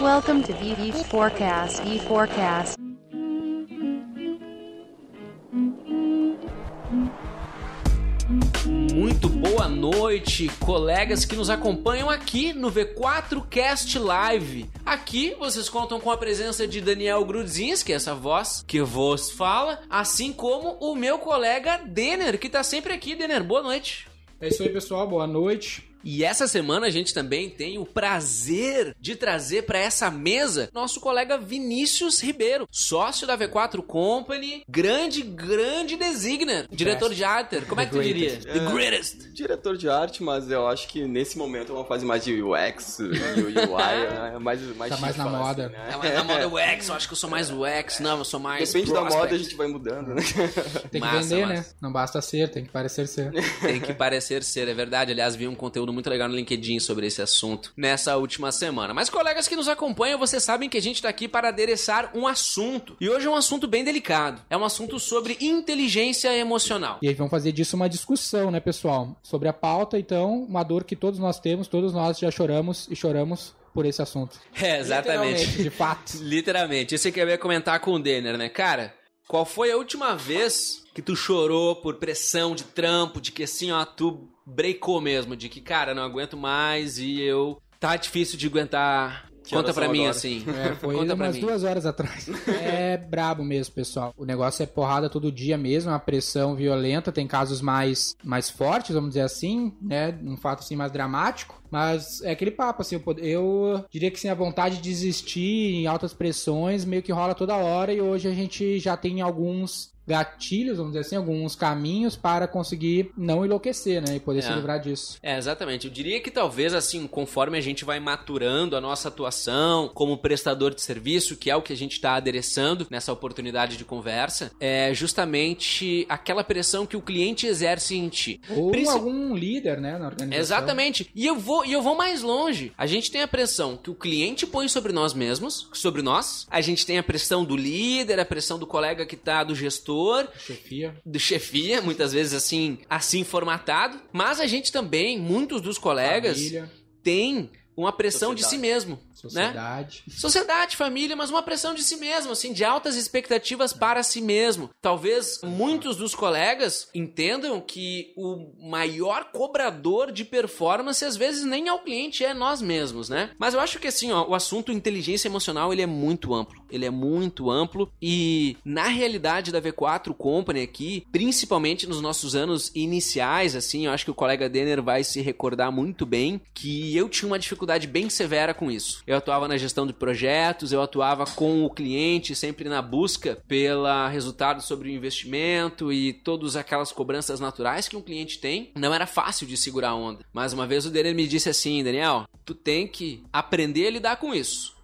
Welcome to VV Forecast. V Forecast. Muito boa noite, colegas que nos acompanham aqui no V4 Cast Live. Aqui vocês contam com a presença de Daniel Grudzinski, essa voz que vos fala, assim como o meu colega Denner, que tá sempre aqui. Denner, boa noite. É isso aí, pessoal. Boa noite. E essa semana a gente também tem o prazer de trazer para essa mesa nosso colega Vinícius Ribeiro, sócio da V4 Company, grande, grande designer, diretor de arte. Como é que tu diria? The greatest. Diretor de arte, mas eu acho que nesse momento é uma fase mais de UX, de UI, né? é mais, mais Tá mais na moda. né? É, mas na moda UX, eu acho que eu sou mais UX, não, eu sou mais Depende da moda, a gente vai mudando, né? Tem que Massa, vender, massa. né? Não basta ser, tem que parecer ser. Tem que parecer ser, é verdade. Aliás, vi um conteúdo muito legal no LinkedIn sobre esse assunto nessa última semana. Mas colegas que nos acompanham, vocês sabem que a gente tá aqui para adereçar um assunto. E hoje é um assunto bem delicado. É um assunto sobre inteligência emocional. E aí vamos fazer disso uma discussão, né, pessoal? Sobre a pauta, então, uma dor que todos nós temos, todos nós já choramos e choramos por esse assunto. É, exatamente. De fato. Literalmente. Isso que eu ia comentar com o Denner, né? Cara, qual foi a última vez que tu chorou por pressão de trampo, de que assim, ó, tu breakou mesmo, de que, cara, não aguento mais e eu. Tá difícil de aguentar. Que Conta pra mim agora? assim. É, foi Conta umas mim. duas horas atrás. É brabo mesmo, pessoal. O negócio é porrada todo dia mesmo, uma pressão violenta. Tem casos mais, mais fortes, vamos dizer assim, né? Um fato assim mais dramático. Mas é aquele papo, assim, eu, eu diria que sim, a vontade de desistir em altas pressões meio que rola toda hora e hoje a gente já tem alguns gatilhos, vamos dizer assim, alguns caminhos para conseguir não enlouquecer, né? E poder É. se livrar disso. É, exatamente. Eu diria que talvez, assim, conforme a gente vai maturando a nossa atuação como prestador de serviço, que é o que a gente está adereçando nessa oportunidade de conversa, é justamente aquela pressão que o cliente exerce em ti. Ou Princi- algum líder, né, na organização. Exatamente. E eu vou e eu vou mais longe. A gente tem a pressão que o cliente põe sobre nós mesmos, sobre nós. A gente tem a pressão do líder, a pressão do colega que tá do gestor, Chefia. do chefia, muitas vezes assim, assim formatado. Mas a gente também, muitos dos colegas Família, têm uma pressão de si mesmo, né? sociedade. Sociedade, família, mas uma pressão de si mesmo, assim, de altas expectativas para si mesmo. Talvez muitos dos colegas entendam que o maior cobrador de performance às vezes nem é o cliente, é nós mesmos, né? Mas eu acho que assim, ó, o assunto inteligência emocional, ele é muito amplo. Ele é muito amplo e na realidade da V4 Company aqui, principalmente nos nossos anos iniciais, assim, eu acho que o colega Denner vai se recordar muito bem que eu tinha uma dificuldade bem severa com isso. Eu atuava na gestão de projetos, eu atuava com o cliente, sempre na busca pela resultado sobre o investimento e todas aquelas cobranças naturais que um cliente tem. Não era fácil de segurar a onda. Mas uma vez o Denner me disse assim, Daniel, tu tem que aprender a lidar com isso.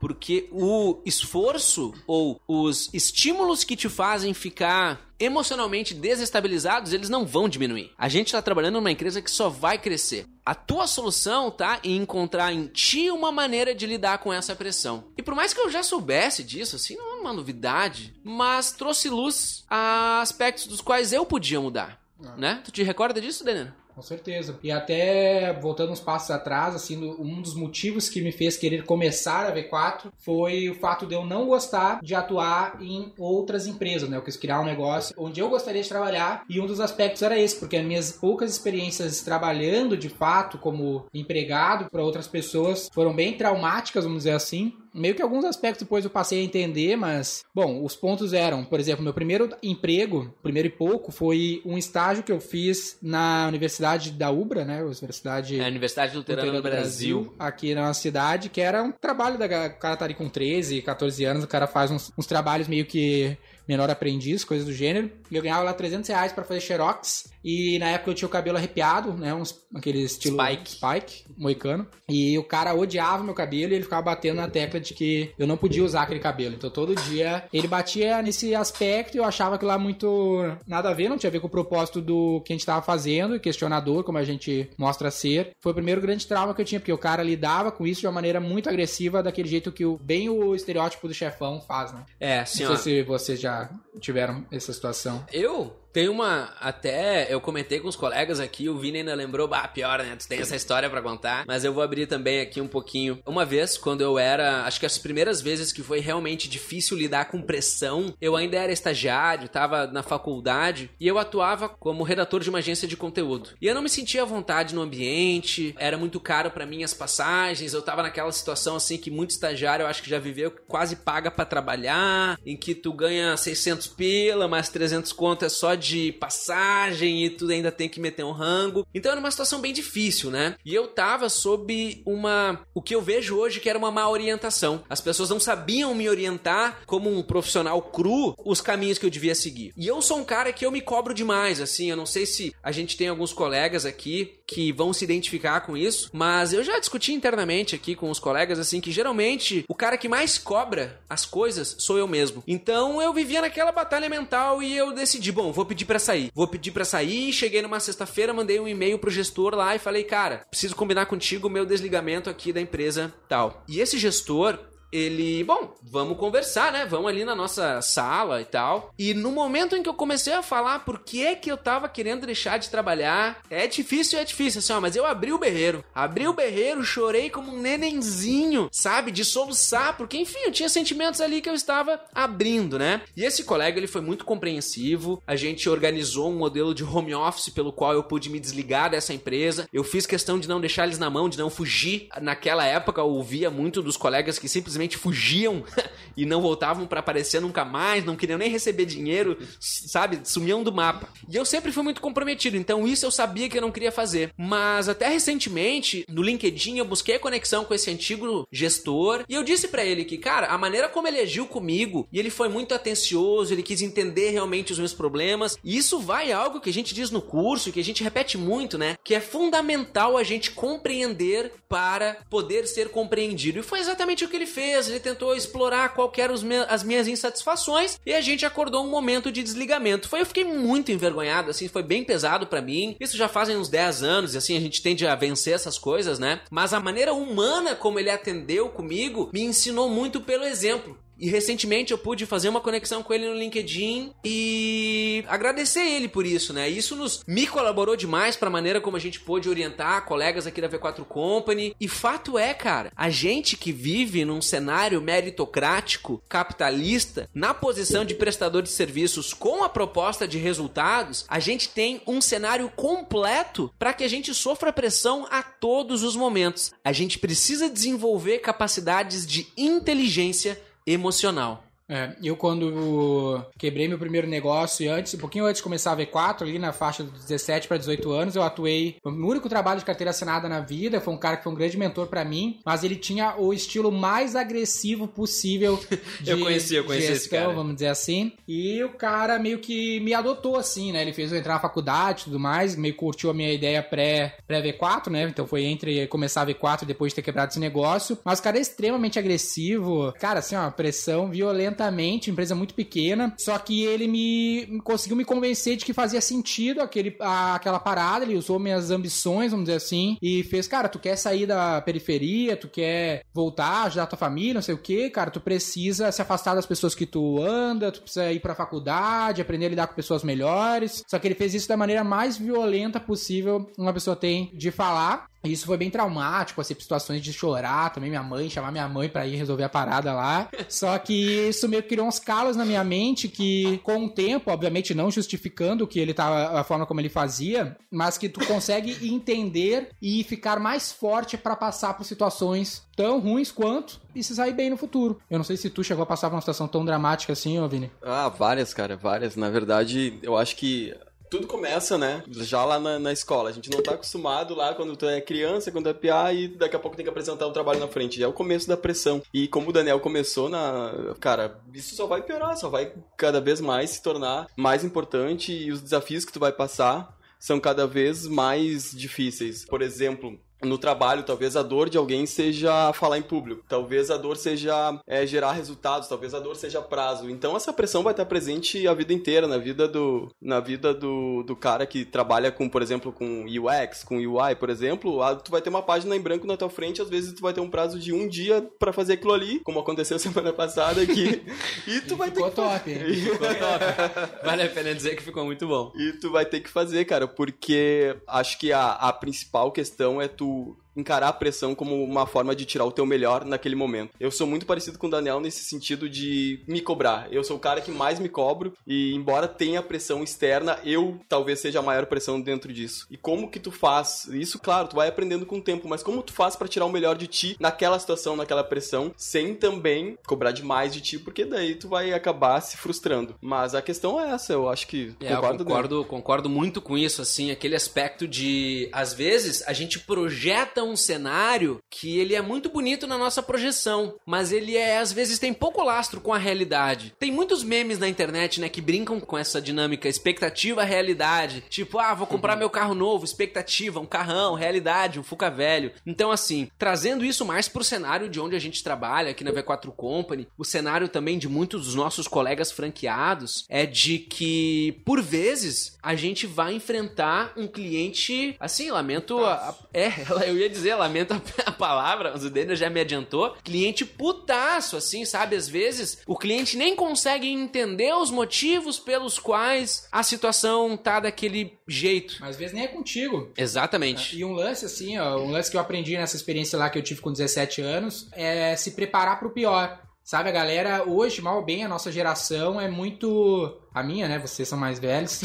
Porque o esforço ou os estímulos que te fazem ficar emocionalmente desestabilizados, eles não vão diminuir. A gente está trabalhando numa empresa que só vai crescer. A tua solução tá em encontrar em ti uma maneira de lidar com essa pressão. E por mais que eu já soubesse disso, assim, não é uma novidade, mas trouxe luz a aspectos dos quais eu podia mudar. Né? Tu te recorda disso, Daniel? Com certeza. E até voltando uns passos atrás, assim, um dos motivos que me fez querer começar a V4 foi o fato de eu não gostar de atuar em outras empresas, né? Eu quis criar um negócio onde eu gostaria de trabalhar e um dos aspectos era esse, porque as minhas poucas experiências trabalhando de fato como empregado para outras pessoas foram bem traumáticas, vamos dizer assim. Meio que alguns aspectos depois eu passei a entender, mas, bom, os pontos eram, por exemplo, meu primeiro emprego, primeiro e pouco, foi um estágio que eu fiz na Universidade da UBRA, né? Universidade É Universidade Luterana Luterana do Brasil. aqui na cidade, que era um trabalho da o cara tá ali com 13, 14 anos, o cara faz uns, uns trabalhos meio que menor aprendiz, coisas do gênero. E eu ganhava lá 300 reais pra fazer xerox. E na época eu tinha o cabelo arrepiado, né? Uns, aquele estilo Spike. spike, moicano. E o cara odiava meu cabelo e ele ficava batendo na tecla de que eu não podia usar aquele cabelo. Então todo dia ele batia nesse aspecto e eu achava aquilo lá muito nada a ver, não tinha a ver com o propósito do que a gente tava fazendo, e questionador, como a gente mostra ser. Foi o primeiro grande trauma que eu tinha, porque o cara lidava com isso de uma maneira muito agressiva, daquele jeito que o, bem o estereótipo do chefão faz, né? É, assim, não sei se vocês já tiveram essa situação? Eu tenho uma. Até eu comentei com os colegas aqui, o Vini ainda lembrou, bah, pior, né? Tu tem essa história para contar. Mas eu vou abrir também aqui um pouquinho. Uma vez, quando eu era. Acho que as primeiras vezes que foi realmente difícil lidar com pressão, eu ainda era estagiário, tava na faculdade e eu atuava como redator de uma agência de conteúdo. E eu não me sentia à vontade no ambiente, era muito caro para mim as passagens, eu tava naquela situação assim que muito estagiário eu acho que já viveu, quase paga para trabalhar, em que tu ganha 600 pila, mais 300 conto é só de passagem e tu ainda tem que meter um rango. Então era uma situação bem difícil, né? E eu tava sob uma. O que eu vejo hoje que era uma má orientação. As pessoas não sabiam me orientar como um profissional cru os caminhos que eu devia seguir. E eu sou um cara que eu me cobro demais, assim. Eu não sei se a gente tem alguns colegas aqui que vão se identificar com isso, mas eu já discuti internamente aqui com os colegas, assim, que geralmente o cara que mais cobra as coisas sou eu mesmo. Então eu vivia naquela batalha mental e eu decidi, bom, vou pedir para sair. Vou pedir para sair. Cheguei numa sexta-feira, mandei um e-mail pro gestor lá e falei, cara, preciso combinar contigo o meu desligamento aqui da empresa tal. E esse gestor, ele, bom, vamos conversar, né? Vamos ali na nossa sala e tal. E no momento em que eu comecei a falar por que é que eu tava querendo deixar de trabalhar, é difícil, é difícil, assim, ó, mas eu abri o berreiro. Abri o berreiro, chorei como um nenenzinho, sabe? De soluçar, porque enfim, eu tinha sentimentos ali que eu estava abrindo, né? E esse colega, ele foi muito compreensivo. A gente organizou um modelo de home office pelo qual eu pude me desligar dessa empresa. Eu fiz questão de não deixar eles na mão, de não fugir. Naquela época, eu ouvia muito dos colegas que simplesmente simplesmente fugiam e não voltavam para aparecer nunca mais, não queriam nem receber dinheiro, sabe? Sumiam do mapa. E eu sempre fui muito comprometido, então isso eu sabia que eu não queria fazer. Mas até recentemente, no LinkedIn, eu busquei a conexão com esse antigo gestor e eu disse para ele que, cara, a maneira como ele agiu comigo e ele foi muito atencioso, ele quis entender realmente os meus problemas. E isso vai algo que a gente diz no curso, que a gente repete muito, né? Que é fundamental a gente compreender para poder ser compreendido. E foi exatamente o que ele fez ele tentou explorar qual eram as minhas insatisfações e a gente acordou um momento de desligamento. Foi, eu fiquei muito envergonhado, assim, foi bem pesado para mim. Isso já fazem uns 10 anos e assim a gente tende a vencer essas coisas, né? Mas a maneira humana como ele atendeu comigo me ensinou muito pelo exemplo. E recentemente eu pude fazer uma conexão com ele no LinkedIn e agradecer ele por isso, né? Isso nos me colaborou demais para a maneira como a gente pôde orientar colegas aqui da V4 Company. E fato é, cara, a gente que vive num cenário meritocrático, capitalista, na posição de prestador de serviços com a proposta de resultados, a gente tem um cenário completo para que a gente sofra pressão a todos os momentos. A gente precisa desenvolver capacidades de inteligência emocional. É, eu quando quebrei meu primeiro negócio e antes, um pouquinho antes de começar a V4, ali na faixa dos 17 para 18 anos, eu atuei, o meu único trabalho de carteira assinada na vida, foi um cara que foi um grande mentor para mim, mas ele tinha o estilo mais agressivo possível de eu conheci, eu conheci gestão, vamos dizer assim. E o cara meio que me adotou assim, né? Ele fez eu entrar na faculdade e tudo mais, meio curtiu a minha ideia pré, pré V4, né? Então foi entre começar a V4 e depois de ter quebrado esse negócio. Mas o cara é extremamente agressivo, cara, assim, uma pressão violenta lentamente, empresa muito pequena, só que ele me conseguiu me convencer de que fazia sentido aquele, a, aquela parada, ele usou minhas ambições, vamos dizer assim, e fez, cara, tu quer sair da periferia, tu quer voltar, ajudar tua família, não sei o que, cara, tu precisa se afastar das pessoas que tu anda, tu precisa ir pra faculdade, aprender a lidar com pessoas melhores, só que ele fez isso da maneira mais violenta possível uma pessoa tem de falar, isso foi bem traumático, assim, situações de chorar também, minha mãe, chamar minha mãe para ir resolver a parada lá. Só que isso meio que criou uns calos na minha mente que, com o tempo, obviamente não justificando que ele tava, a forma como ele fazia, mas que tu consegue entender e ficar mais forte para passar por situações tão ruins quanto e se sair bem no futuro. Eu não sei se tu chegou a passar por uma situação tão dramática assim, ô Vini. Ah, várias, cara, várias. Na verdade, eu acho que tudo começa, né? Já lá na, na, escola. A gente não tá acostumado lá quando tu é criança, quando é PA e daqui a pouco tem que apresentar o um trabalho na frente. É o começo da pressão. E como o Daniel começou na. Cara, isso só vai piorar, só vai cada vez mais se tornar mais importante e os desafios que tu vai passar são cada vez mais difíceis. Por exemplo, no trabalho, talvez a dor de alguém seja falar em público, talvez a dor seja é, gerar resultados, talvez a dor seja prazo. Então essa pressão vai estar presente a vida inteira na vida do na vida do, do cara que trabalha com, por exemplo, com UX, com UI, por exemplo, ah, tu vai ter uma página em branco na tua frente, às vezes tu vai ter um prazo de um dia para fazer aquilo ali, como aconteceu semana passada aqui, e tu vai ter Ficou que top. Ficou top. Vale a pena dizer que ficou muito bom. E tu vai ter que fazer, cara, porque acho que a, a principal questão é tu do encarar a pressão como uma forma de tirar o teu melhor naquele momento. Eu sou muito parecido com o Daniel nesse sentido de me cobrar. Eu sou o cara que mais me cobro e embora tenha pressão externa, eu talvez seja a maior pressão dentro disso. E como que tu faz? Isso, claro, tu vai aprendendo com o tempo, mas como tu faz para tirar o melhor de ti naquela situação, naquela pressão, sem também cobrar demais de ti, porque daí tu vai acabar se frustrando. Mas a questão é essa, eu acho que É, eu concordo, né? concordo, concordo muito com isso, assim, aquele aspecto de, às vezes, a gente projeta um cenário que ele é muito bonito na nossa projeção, mas ele é, às vezes, tem pouco lastro com a realidade. Tem muitos memes na internet, né, que brincam com essa dinâmica, expectativa, realidade. Tipo, ah, vou comprar meu carro novo, expectativa, um carrão, realidade, um Fuca velho. Então, assim, trazendo isso mais pro cenário de onde a gente trabalha, aqui na V4 Company, o cenário também de muitos dos nossos colegas franqueados, é de que, por vezes, a gente vai enfrentar um cliente, assim, lamento a, a- é, eu ia dizer, lamento a, palavra, mas o Daniel já me adiantou, cliente putaço, assim, sabe, às vezes o cliente nem consegue entender os motivos pelos quais a situação tá daquele jeito. Mas às vezes nem é contigo. Exatamente. E um lance, assim, ó, um lance que eu aprendi nessa experiência lá que eu tive com 17 anos é se preparar pro pior. Sabe, a galera, hoje, mal ou bem, a nossa geração é muito. A minha, né? Vocês são mais velhos.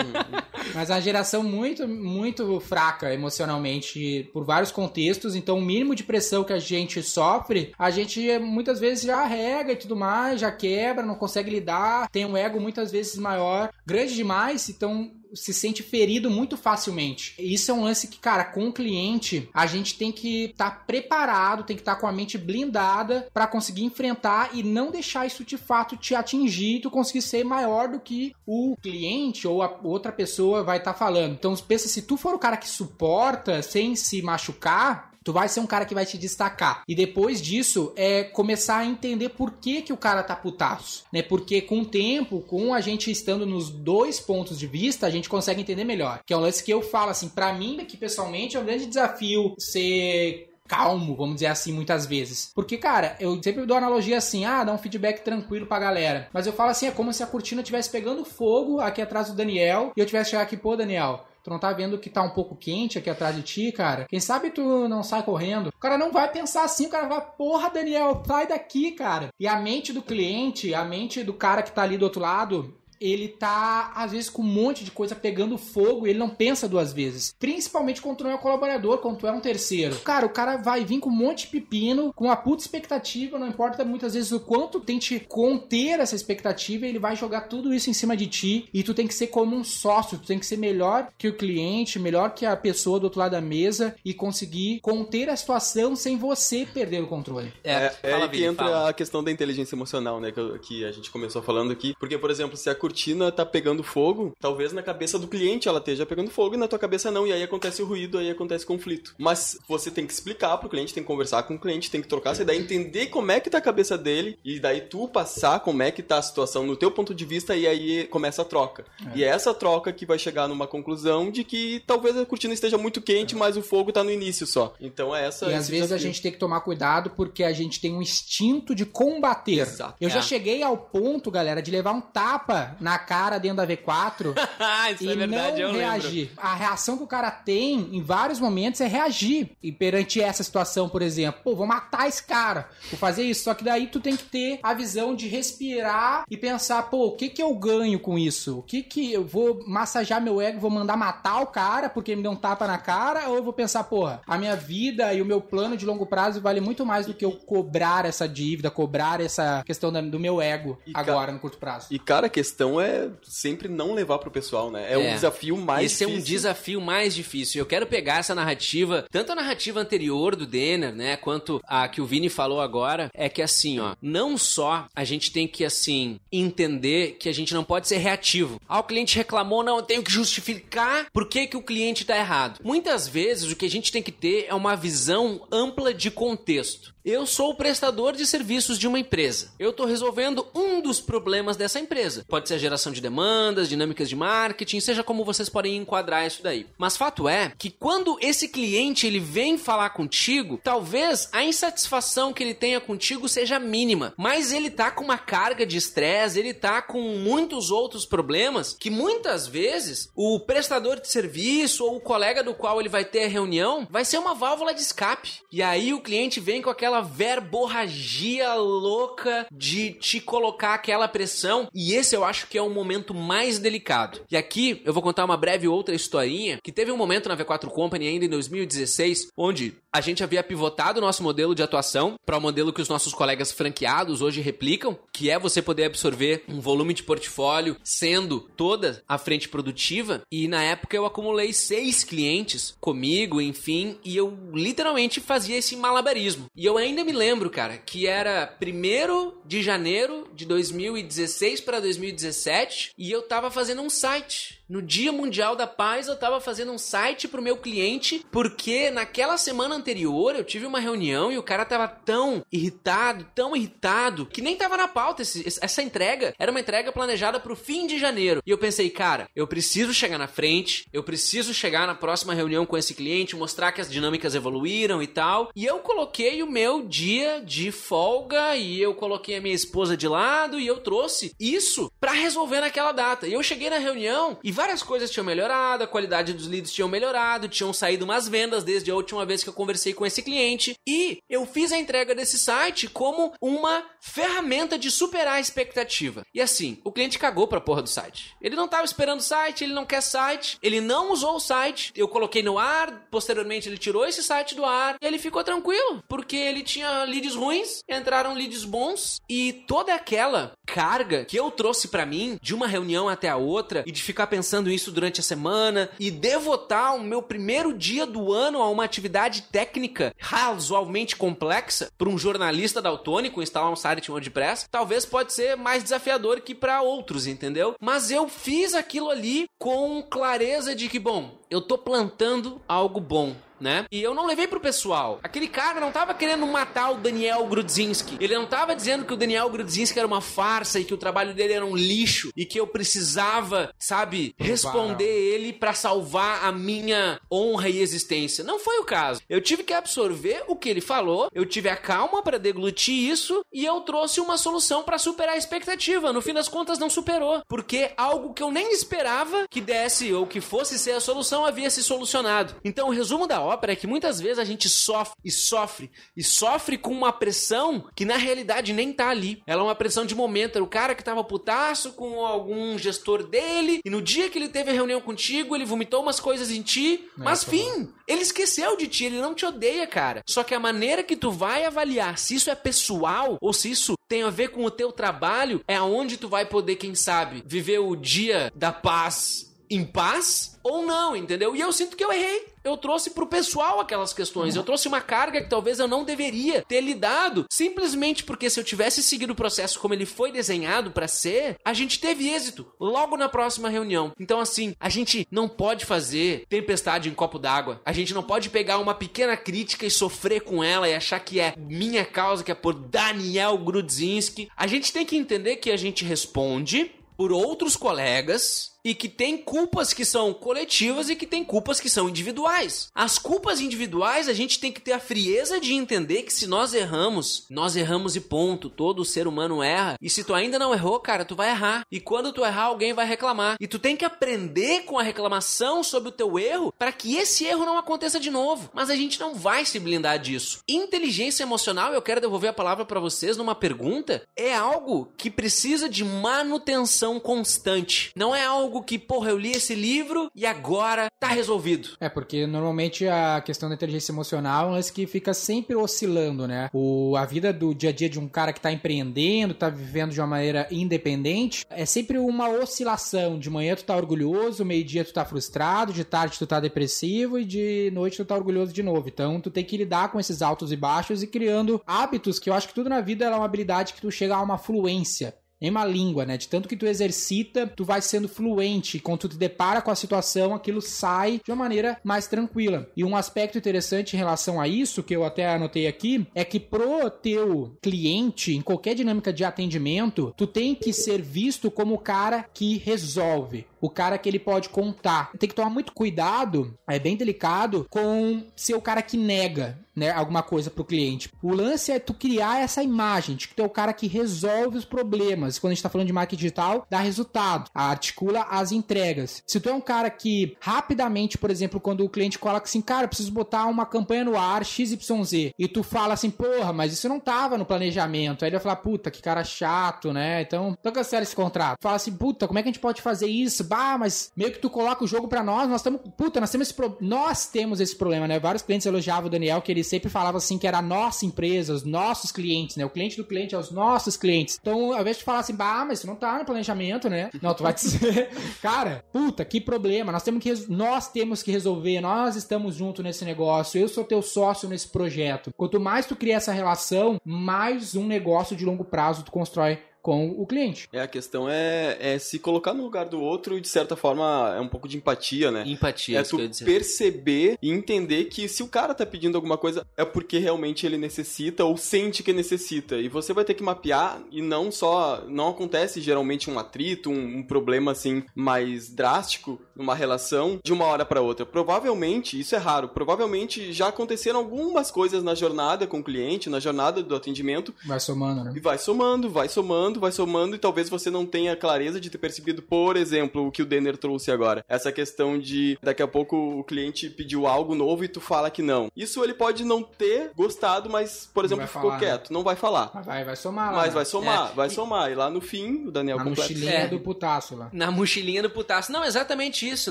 Mas é uma geração muito, muito fraca emocionalmente por vários contextos. Então, o mínimo de pressão que a gente sofre, a gente muitas vezes já rega e tudo mais, já quebra, não consegue lidar, tem um ego muitas vezes maior, grande demais, então se sente ferido muito facilmente. Isso é um lance que, cara, com o cliente, a gente tem que estar preparado, tem que estar com a mente blindada pra conseguir enfrentar e não deixar isso de fato te atingir tu conseguir ser maior do que o cliente ou a outra pessoa vai estar falando. Então, pensa se tu for o cara que suporta sem se machucar, Tu vai ser um cara que vai te destacar. E depois disso, é começar a entender por que, que o cara tá putaço. Né? Porque com o tempo, com a gente estando nos dois pontos de vista, a gente consegue entender melhor. Que é um lance que eu falo assim, pra mim, aqui pessoalmente, é um grande desafio ser calmo, vamos dizer assim, muitas vezes. Porque, cara, eu sempre dou analogia assim, ah, dá um feedback tranquilo pra galera. Mas eu falo assim, é como se a cortina estivesse pegando fogo aqui atrás do Daniel e eu tivesse chegar aqui, pô, Daniel, Tu não tá vendo que tá um pouco quente aqui atrás de ti, cara? Quem sabe tu não sai correndo? O cara não vai pensar assim, o cara vai, porra, Daniel, sai daqui, cara. E a mente do cliente, a mente do cara que tá ali do outro lado, ele tá, às vezes, com um monte de coisa pegando fogo e ele não pensa duas vezes. Principalmente quando tu não é um colaborador, quando tu é um terceiro. Cara, o cara vai vir com um monte de pepino, com uma puta expectativa, não importa muitas vezes o quanto tente conter essa expectativa, ele vai jogar tudo isso em cima de ti e tu tem que ser como um sócio, tu tem que ser melhor que o cliente, melhor que a pessoa do outro lado da mesa e conseguir conter a situação sem você perder o controle. É, É, é fala, aí que Vini, entra fala. a questão da inteligência emocional, né? Que, que a gente começou falando aqui. Porque, por exemplo, se a cortina tá pegando fogo, talvez na cabeça do cliente ela esteja pegando fogo e na tua cabeça não. E aí acontece o ruído, aí acontece conflito. Mas você tem que explicar pro cliente, tem que conversar com o cliente, tem que trocar essa ideia, entender como é que tá a cabeça dele e daí tu passar como é que tá a situação no teu ponto de vista e aí começa a troca. E é essa troca que vai chegar numa conclusão de que talvez a cortina esteja muito quente, mas o fogo tá no início só. Então é essa E às vezes a desafio. gente tem que tomar cuidado porque a gente tem um instinto de combater. Exato. Eu já É. cheguei ao ponto, galera, de levar um tapa na cara dentro da V4 Ah, isso e é verdade, eu não lembro. reagir. A reação que o cara tem em vários momentos é reagir. E perante essa situação, por exemplo, pô, vou matar esse cara, vou fazer isso. Só que daí tu tem que ter a visão de respirar e pensar, pô, o que que eu ganho com isso? O que que eu vou massagear meu ego, vou mandar matar o cara porque ele me deu um tapa na cara? Ou eu vou pensar, porra, a minha vida e o meu plano de longo prazo vale muito mais do que eu cobrar essa dívida, cobrar essa questão da- do meu ego E ca- agora no curto prazo. E, cara, a questão questão é sempre não levar pro pessoal, né? É, um É. desafio mais Esse é um difícil. desafio mais difícil. Eu quero pegar essa narrativa, tanto a narrativa anterior do Denner, né, quanto a que o Vini falou agora, é que assim, ó, não só a gente tem que assim entender que a gente não pode ser reativo. Ah, o cliente reclamou, não, eu tenho que justificar por que, que o cliente tá errado. Muitas vezes o que a gente tem que ter é uma visão ampla de contexto. Eu sou o prestador de serviços de uma empresa. Eu estou resolvendo um dos problemas dessa empresa. Pode ser a geração de demandas, dinâmicas de marketing, seja como vocês podem enquadrar isso daí. Mas fato é que quando esse cliente ele vem falar contigo, talvez a insatisfação que ele tenha contigo seja mínima, mas ele tá com uma carga de estresse, ele tá com muitos outros problemas que muitas vezes o prestador de serviço ou o colega do qual ele vai ter a reunião vai ser uma válvula de escape. E aí o cliente vem com aquela verborragia louca de te colocar aquela pressão, e esse eu acho que é o momento mais delicado. E aqui eu vou contar uma breve outra historinha, que teve um momento na V4 Company ainda em 2016, onde a gente havia pivotado o nosso modelo de atuação para o modelo que os nossos colegas franqueados hoje replicam, que é você poder absorver um volume de portfólio sendo toda a frente produtiva. E na época eu acumulei seis clientes comigo, enfim, e eu literalmente fazia esse malabarismo. E eu ainda me lembro, cara, que era 1 de janeiro de 2016 para 2017 e eu tava fazendo um site. No Dia Mundial da Paz, eu tava fazendo um site pro meu cliente, porque naquela semana anterior eu tive uma reunião e o cara tava tão irritado, tão irritado, que nem tava na pauta esse- essa entrega. Era uma entrega planejada pro fim de janeiro. E eu pensei, cara, eu preciso chegar na frente, eu preciso chegar na próxima reunião com esse cliente, mostrar que as dinâmicas evoluíram e tal. E eu coloquei o meu dia de folga e eu coloquei a minha esposa de lado e eu trouxe isso pra resolver naquela data. E eu cheguei na reunião e várias coisas tinham melhorado, a qualidade dos leads tinham melhorado, tinham saído umas vendas desde a última vez que eu conversei com esse cliente e eu fiz a entrega desse site como uma ferramenta de superar a expectativa. E assim, o cliente cagou pra porra do site. Ele não tava esperando o site, ele não quer site, ele não usou o site, eu coloquei no ar, posteriormente ele tirou esse site do ar e ele ficou tranquilo, porque ele tinha leads ruins, entraram leads bons e toda aquela carga que eu trouxe pra mim de uma reunião até a outra e de ficar pensando isso durante a semana e devotar o meu primeiro dia do ano a uma atividade técnica razoavelmente complexa para um jornalista daltônico instalar um site WordPress, talvez pode ser mais desafiador que para outros, entendeu? Mas eu fiz aquilo ali com clareza de que, bom, eu tô plantando algo bom né? E eu não levei pro pessoal. Aquele cara não tava querendo matar o Daniel Grudzinski. Ele não tava dizendo que o Daniel Grudzinski era uma farsa e que o trabalho dele era um lixo e que eu precisava, sabe, responder ele pra salvar a minha honra e existência. Não foi o caso. Eu tive que absorver o que ele falou, eu tive a calma pra deglutir isso e eu trouxe uma solução pra superar a expectativa. No fim das contas não superou, porque algo que eu nem esperava que desse ou que fosse ser a solução havia se solucionado. Então, o resumo da ópera é que muitas vezes a gente sofre e sofre e sofre com uma pressão que na realidade nem tá ali. Ela é uma pressão de momento. Era o cara que tava putaço com algum gestor dele e no dia que ele teve a reunião contigo, ele vomitou umas coisas em ti. Mas, fim, ele esqueceu de ti, ele não te odeia, cara. Só que a maneira que tu vai avaliar se isso é pessoal ou se isso tem a ver com o teu trabalho é aonde tu vai poder, quem sabe, viver o dia da paz em paz ou não, entendeu? E eu sinto que eu errei. Eu trouxe pro pessoal aquelas questões. Eu trouxe uma carga que talvez eu não deveria ter lidado, simplesmente porque se eu tivesse seguido o processo como ele foi desenhado para ser, a gente teve êxito logo na próxima reunião. Então assim, a gente não pode fazer tempestade em copo d'água. A gente não pode pegar uma pequena crítica e sofrer com ela e achar que é minha causa, que é por Daniel Grudzinski. A gente tem que entender que a gente responde por outros colegas e que tem culpas que são coletivas e que tem culpas que são individuais. As culpas individuais a gente tem que ter a frieza de entender que se nós erramos, nós erramos e ponto. Todo ser humano erra. E se tu ainda não errou, cara, tu vai errar. E quando tu errar, alguém vai reclamar. E tu tem que aprender com a reclamação sobre o teu erro para que esse erro não aconteça de novo. Mas a gente não vai se blindar disso. Inteligência emocional, eu quero devolver a palavra para vocês numa pergunta, é algo que precisa de manutenção constante. Não é algo pouco que, porra, eu li esse livro e agora tá resolvido. É, porque normalmente a questão da inteligência emocional é que fica sempre oscilando, né? O, a vida do dia a dia de um cara que tá empreendendo, tá vivendo de uma maneira independente, é sempre uma oscilação. De manhã tu tá orgulhoso, meio-dia tu tá frustrado, de tarde tu tá depressivo e de noite tu tá orgulhoso de novo. Então tu tem que lidar com esses altos e baixos e criando hábitos que eu acho que tudo na vida é uma habilidade que tu chega a uma fluência em uma língua, né? De tanto que tu exercita, tu vai sendo fluente. Quando tu te depara com a situação, aquilo sai de uma maneira mais tranquila. E um aspecto interessante em relação a isso, que eu até anotei aqui, é que pro teu cliente, em qualquer dinâmica de atendimento, tu tem que ser visto como o cara que resolve o cara que ele pode contar. Tem que tomar muito cuidado, é bem delicado, com ser o cara que nega. Né, alguma coisa pro cliente. O lance é tu criar essa imagem de que tu é o cara que resolve os problemas. Quando a gente tá falando de marketing digital, dá resultado, articula as entregas. Se tu é um cara que rapidamente, por exemplo, quando o cliente coloca assim, cara, preciso botar uma campanha no ar XYZ, e tu fala assim, porra, mas isso não tava no planejamento. Aí ele vai falar, puta, que cara chato, né? Então, então cancela esse contrato. Fala assim, puta, como é que a gente pode fazer isso? Bah, mas meio que tu coloca o jogo para nós, nós estamos, puta, nós temos esse pro... nós temos esse problema, né? Vários clientes elogiavam o Daniel que ele sempre falava assim que era a nossa empresa, os nossos clientes, né? O cliente do cliente é os nossos clientes. Então, ao invés de falar assim, bah, mas isso não tá no planejamento, né? Não, tu vai dizer, cara, puta, que problema, nós temos que nós temos que resolver, nós estamos juntos nesse negócio, eu sou teu sócio nesse projeto. Quanto mais tu cria essa relação, mais um negócio de longo prazo tu constrói com o cliente. É, a questão é, é se colocar no lugar do outro e, de certa forma, é um pouco de empatia, né? Empatia, é tu perceber e entender que se o cara tá pedindo alguma coisa é porque realmente ele necessita ou sente que necessita. E você vai ter que mapear e não só. Não acontece geralmente um atrito, um, um problema assim mais drástico numa relação de uma hora para outra. Provavelmente, isso é raro, provavelmente já aconteceram algumas coisas na jornada com o cliente, na jornada do atendimento. Vai somando, né? E vai somando, vai somando somando, vai somando e talvez você não tenha clareza de ter percebido, por exemplo, o que o Denner trouxe agora. Essa questão de daqui a pouco o cliente pediu algo novo e tu fala que não. Isso ele pode não ter gostado, mas, por exemplo, ficou falar, né? quieto, né? não vai falar. Mas vai, vai somar lá. Mas né? vai somar, é. vai e... somar. E lá no fim, o Daniel Na mochilinha é. do putaço lá. Na mochilinha do putaço. Não, exatamente isso,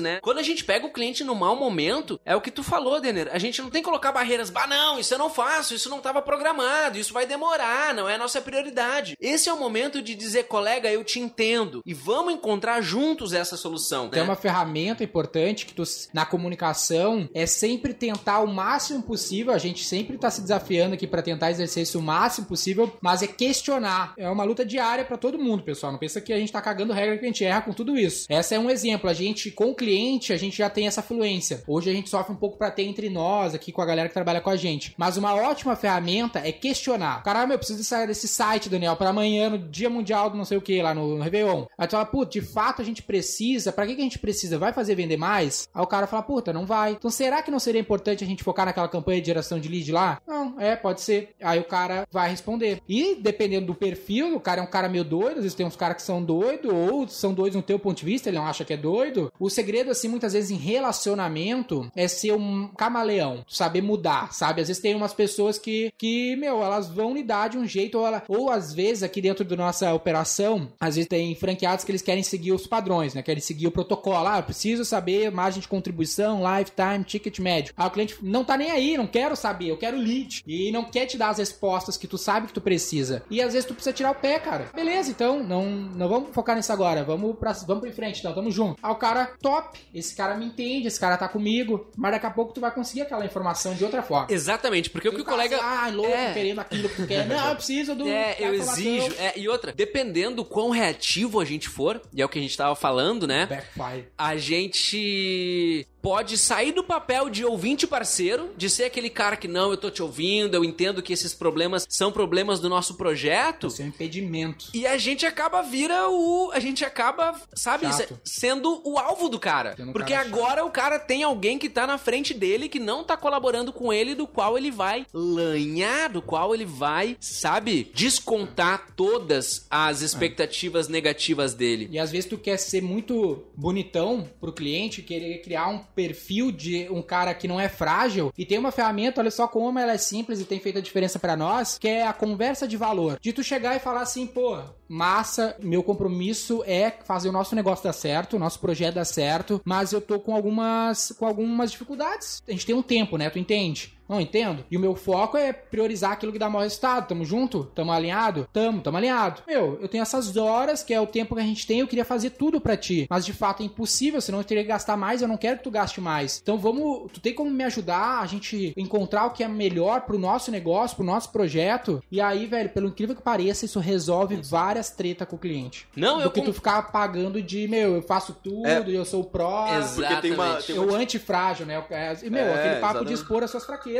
né? Quando a gente pega o cliente no mau momento, é o que tu falou, Denner. A gente não tem que colocar barreiras. Bah, não, isso eu não faço, isso não estava programado, isso vai demorar, não é a nossa prioridade. Esse é o momento de dizer, colega, eu te entendo. E vamos encontrar juntos essa solução. Tem né? uma ferramenta importante que tu, na comunicação é sempre tentar o máximo possível. A gente sempre está se desafiando aqui para tentar exercer isso o máximo possível, mas é questionar. É uma luta diária para todo mundo, pessoal. Não pensa que a gente tá cagando regra que a gente erra com tudo isso. Essa é um exemplo. A gente, com o cliente, a gente já tem essa fluência. Hoje a gente sofre um pouco para ter entre nós aqui com a galera que trabalha com a gente. Mas uma ótima ferramenta é questionar. Caramba, eu preciso sair desse site, Daniel, para amanhã, no Dia Mundial do não sei o que lá no, no Réveillon. Aí tu fala, puta, de fato a gente precisa, pra que, que a gente precisa? Vai fazer vender mais? Aí o cara fala, puta, não vai. Então será que não seria importante a gente focar naquela campanha de geração de lead lá? Não, é, pode ser. Aí o cara vai responder. E dependendo do perfil, o cara é um cara meio doido, às vezes tem uns caras que são doidos, ou são doidos no teu ponto de vista, ele não acha que é doido. O segredo, assim, muitas vezes em relacionamento é ser um camaleão, saber mudar, sabe? Às vezes tem umas pessoas que, que meu, elas vão lidar de um jeito, ou, ela, ou às vezes aqui dentro da nossa operação às vezes tem franqueados que eles querem seguir os padrões, né? Querem seguir o protocolo. Ah, eu preciso saber margem de contribuição, lifetime, ticket médio. Ah, o cliente não tá nem aí, não quero saber, eu quero lead. E não quer te dar as respostas que tu sabe que tu precisa. E às vezes tu precisa tirar o pé, cara. Beleza, então, não, não vamos focar nisso agora. Vamos pra, vamos pra frente, então, tamo junto. Ah, o cara, top. Esse cara me entende, esse cara tá comigo. Mas daqui a pouco tu vai conseguir aquela informação de outra forma. Exatamente, porque o que o colega. Assim, ah, louco, é. querendo aquilo que tu quer. Não, eu preciso do. É, eu exijo. É, e outra, dependendo do quão reativo a gente for, e é o que a gente tava falando, né? Backfire. A gente pode sair do papel de ouvinte parceiro, de ser aquele cara que não, eu tô te ouvindo, eu entendo que esses problemas são problemas do nosso projeto. Isso é um impedimento. E a gente acaba vira o, a gente acaba, sabe, chato. sendo o alvo do cara. Porque cara agora chato. o cara tem alguém que tá na frente dele que não tá colaborando com ele, do qual ele vai lanhar, do qual ele vai, sabe, descontar todas as expectativas é. negativas dele. E às vezes tu quer ser muito bonitão pro cliente, querer criar um perfil de um cara que não é frágil e tem uma ferramenta, olha só como ela é simples e tem feito a diferença para nós, que é a conversa de valor. De tu chegar e falar assim, pô, massa, meu compromisso é fazer o nosso negócio dar certo, o nosso projeto dar certo, mas eu tô com algumas, com algumas dificuldades. A gente tem um tempo, né? Tu entende? Não entendo. E o meu foco é priorizar aquilo que dá maior resultado. Tamo junto? Tamo alinhado? Tamo, tamo alinhado. Meu, eu tenho essas horas, que é o tempo que a gente tem, eu queria fazer tudo para ti. Mas de fato é impossível, senão eu teria que gastar mais, eu não quero que tu gaste mais. Então vamos, tu tem como me ajudar a gente encontrar o que é melhor pro nosso negócio, pro nosso projeto. E aí, velho, pelo incrível que pareça, isso resolve várias tretas com o cliente. Não, Do eu que com- tu ficar pagando de, meu, eu faço tudo, É. eu sou o pró. Porque tem uma, Exatamente. tem Eu uma, antifrágil, né? É, E, meu, É, aquele papo exatamente. de expor as suas fraquezas.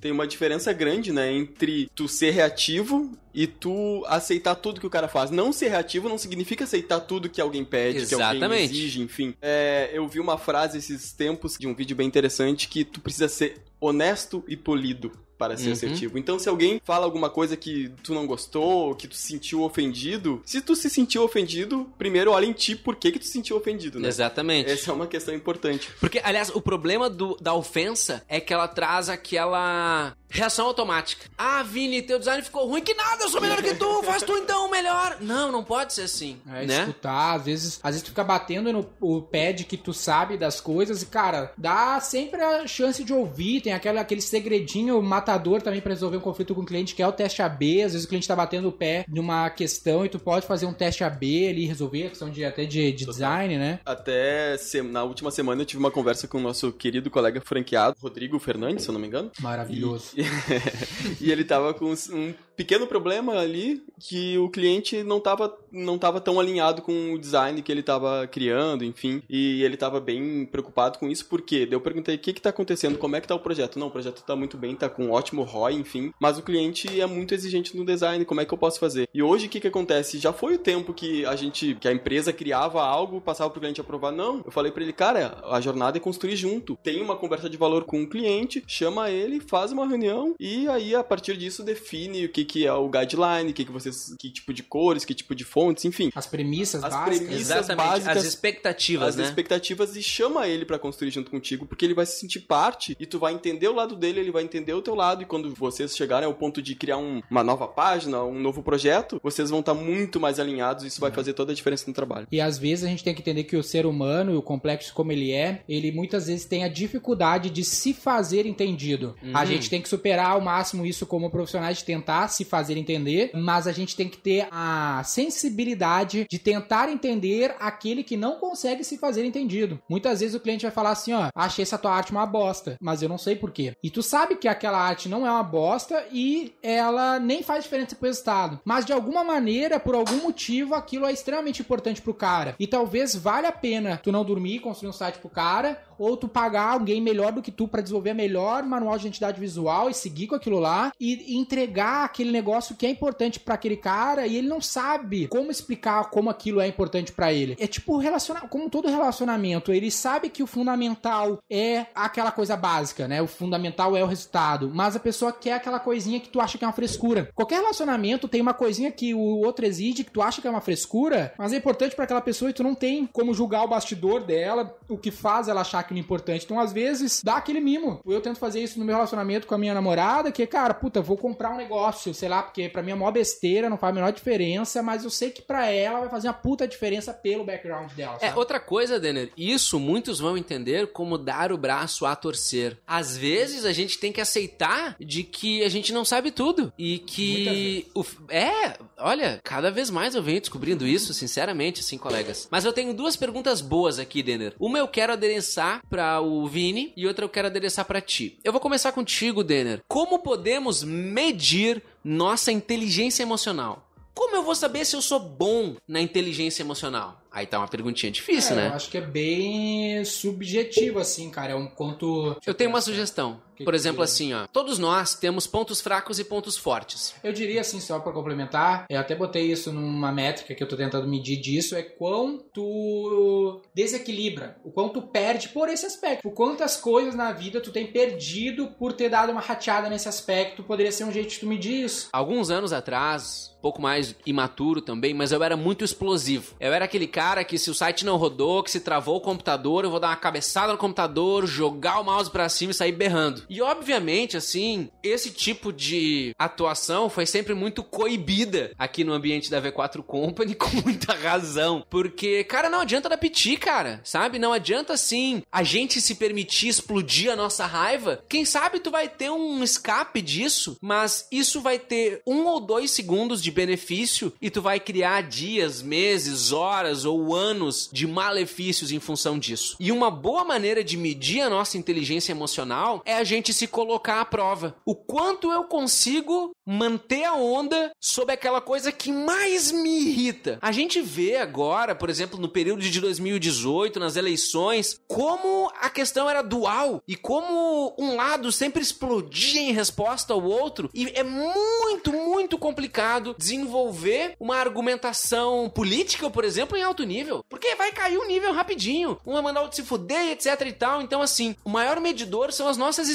Tem uma diferença grande, né, entre tu ser reativo e tu aceitar tudo que o cara faz. Não ser reativo não significa aceitar tudo que alguém pede, que alguém Exatamente. exige, enfim. É, eu vi uma frase esses tempos de um vídeo bem interessante que tu precisa ser honesto e polido para ser Uhum. assertivo. Então, se alguém fala alguma coisa que tu não gostou, que tu se sentiu ofendido, se tu se sentiu ofendido, primeiro olha em ti por que que tu se sentiu ofendido, né? Exatamente. Essa é uma questão importante. Porque, aliás, o problema do- da ofensa é que ela traz aquela reação automática. Ah, Vini, teu design ficou ruim, que nada, eu sou melhor que tu, faz tu então melhor. Não, não pode ser assim, É, né? escutar, às vezes, às vezes tu fica batendo no o pad que tu sabe das coisas e, cara, dá sempre a chance de ouvir, tem aquele, aquele segredinho matador também pra resolver um conflito com o cliente, que é o teste AB, às vezes o cliente tá batendo o pé numa questão e tu pode fazer um teste AB ali, resolver a questão de, até de, de design, né? Até se- na última semana eu tive uma conversa com o nosso querido colega franqueado, Rodrigo Fernandes, se eu não me engano. Maravilhoso. e ele tava com um pequeno problema ali que o cliente não tava, não tava tão alinhado com o design que ele tava criando, enfim. E ele tava bem preocupado com isso, porque eu perguntei o que que tá acontecendo, como é que tá o projeto. Não, o projeto tá muito bem, tá com um ótimo ROI, enfim. Mas o cliente é muito exigente no design, como é que eu posso fazer? E hoje o que que acontece? Já foi o tempo que a gente, que a empresa criava algo, passava pro cliente aprovar. Não, eu falei pra ele, cara, a jornada é construir junto. Tem uma conversa de valor com o cliente, chama ele, faz uma reunião e aí a partir disso define o que que é o guideline, o que que vocês, que tipo de cores, que tipo de fontes, enfim. As premissas As básicas. premissas Exatamente, básicas, as expectativas, as né? expectativas e chama ele pra construir junto contigo, porque ele vai se sentir parte e tu vai entender o lado dele, ele vai entender o teu lado e quando vocês chegarem ao ponto de criar um- uma nova página, um novo projeto, vocês vão estar muito mais alinhados e isso vai fazer toda a diferença no trabalho. E às vezes a gente tem que entender que o ser humano, e o complexo como ele é, ele muitas vezes tem a dificuldade de se fazer entendido. A Uhum. gente tem que superar ao máximo isso como profissionais de tentar se fazer entender, mas a gente tem que ter a sensibilidade de tentar entender aquele que não consegue se fazer entendido. Muitas vezes o cliente vai falar assim, ó, achei essa tua arte uma bosta, mas eu não sei por quê. E tu sabe que aquela arte não é uma bosta e ela nem faz diferença pro resultado. Mas de alguma maneira, por algum motivo, aquilo é extremamente importante pro cara. E talvez valha a pena tu não dormir e construir um site pro cara, ou tu pagar alguém melhor do que tu pra desenvolver melhor manual de identidade visual e seguir com aquilo lá e entregar aquele negócio que é importante pra aquele cara e ele não sabe como explicar como aquilo é importante pra ele. É tipo relacionar, como todo relacionamento, ele sabe que o fundamental é aquela coisa básica, né? O fundamental é o resultado, mas a pessoa quer aquela coisinha que tu acha que é uma frescura. Qualquer relacionamento tem uma coisinha que o outro exige que tu acha que é uma frescura, mas é importante pra aquela pessoa e tu não tem como julgar o bastidor dela, o que faz ela achar aquilo importante. Então, às vezes, dá aquele mimo. Eu tento fazer isso no meu relacionamento com a minha namorada, que, cara, puta, vou comprar um negócio, sei lá, porque pra mim é mó besteira, não faz a menor diferença, mas eu sei que pra ela vai fazer uma puta diferença pelo background dela. É, sabe? outra coisa, Denner, isso muitos vão entender como dar o braço a torcer. Às vezes a gente tem que aceitar de que a gente não sabe tudo e que o, é, olha, cada vez mais eu venho descobrindo isso, sinceramente, assim, colegas. Mas eu tenho duas perguntas boas aqui, Denner. Uma eu quero adereçar para o Vini e outra eu quero adereçar para ti. Eu vou começar contigo, Denner. Como podemos medir nossa inteligência emocional? Como eu vou saber se eu sou bom na inteligência emocional? Aí tá uma perguntinha difícil, É, né? Eu acho que é bem subjetivo, assim, cara. É um quanto. Eu tenho uma sugestão. Que Por que exemplo, assim, ó. Todos nós temos pontos fracos e pontos fortes. Eu diria assim, só pra complementar, eu até botei isso numa métrica que eu tô tentando medir disso, é quanto desequilibra, o quanto perde por esse aspecto. O quantas coisas na vida tu tem perdido por ter dado uma rateada nesse aspecto, poderia ser um jeito de tu medir isso. Alguns anos atrás, um pouco mais imaturo também, mas eu era muito explosivo. Eu era aquele cara que se o site não rodou, que se travou o computador, eu vou dar uma cabeçada no computador, jogar o mouse pra cima e sair berrando. E obviamente, assim, esse tipo de atuação foi sempre muito coibida aqui no ambiente da V4 Company, com muita razão. Porque, cara, não adianta dar piti, cara, sabe? Não adianta, assim, a gente se permitir explodir a nossa raiva. Quem sabe tu vai ter um escape disso, mas isso vai ter um ou dois segundos de benefício e tu vai criar dias, meses, horas ou anos de malefícios em função disso. E uma boa maneira de medir a nossa inteligência emocional é a gente se colocar à prova. O quanto eu consigo manter a onda sobre aquela coisa que mais me irrita. A gente vê agora, por exemplo, no período de 2018, nas eleições, como a questão era dual e como um lado sempre explodia em resposta ao outro e é muito, muito complicado desenvolver uma argumentação política, por exemplo, em alto nível, porque vai cair o um nível rapidinho. Um vai mandar outro se fuder, etc e tal. Então, assim, o maior medidor são as nossas.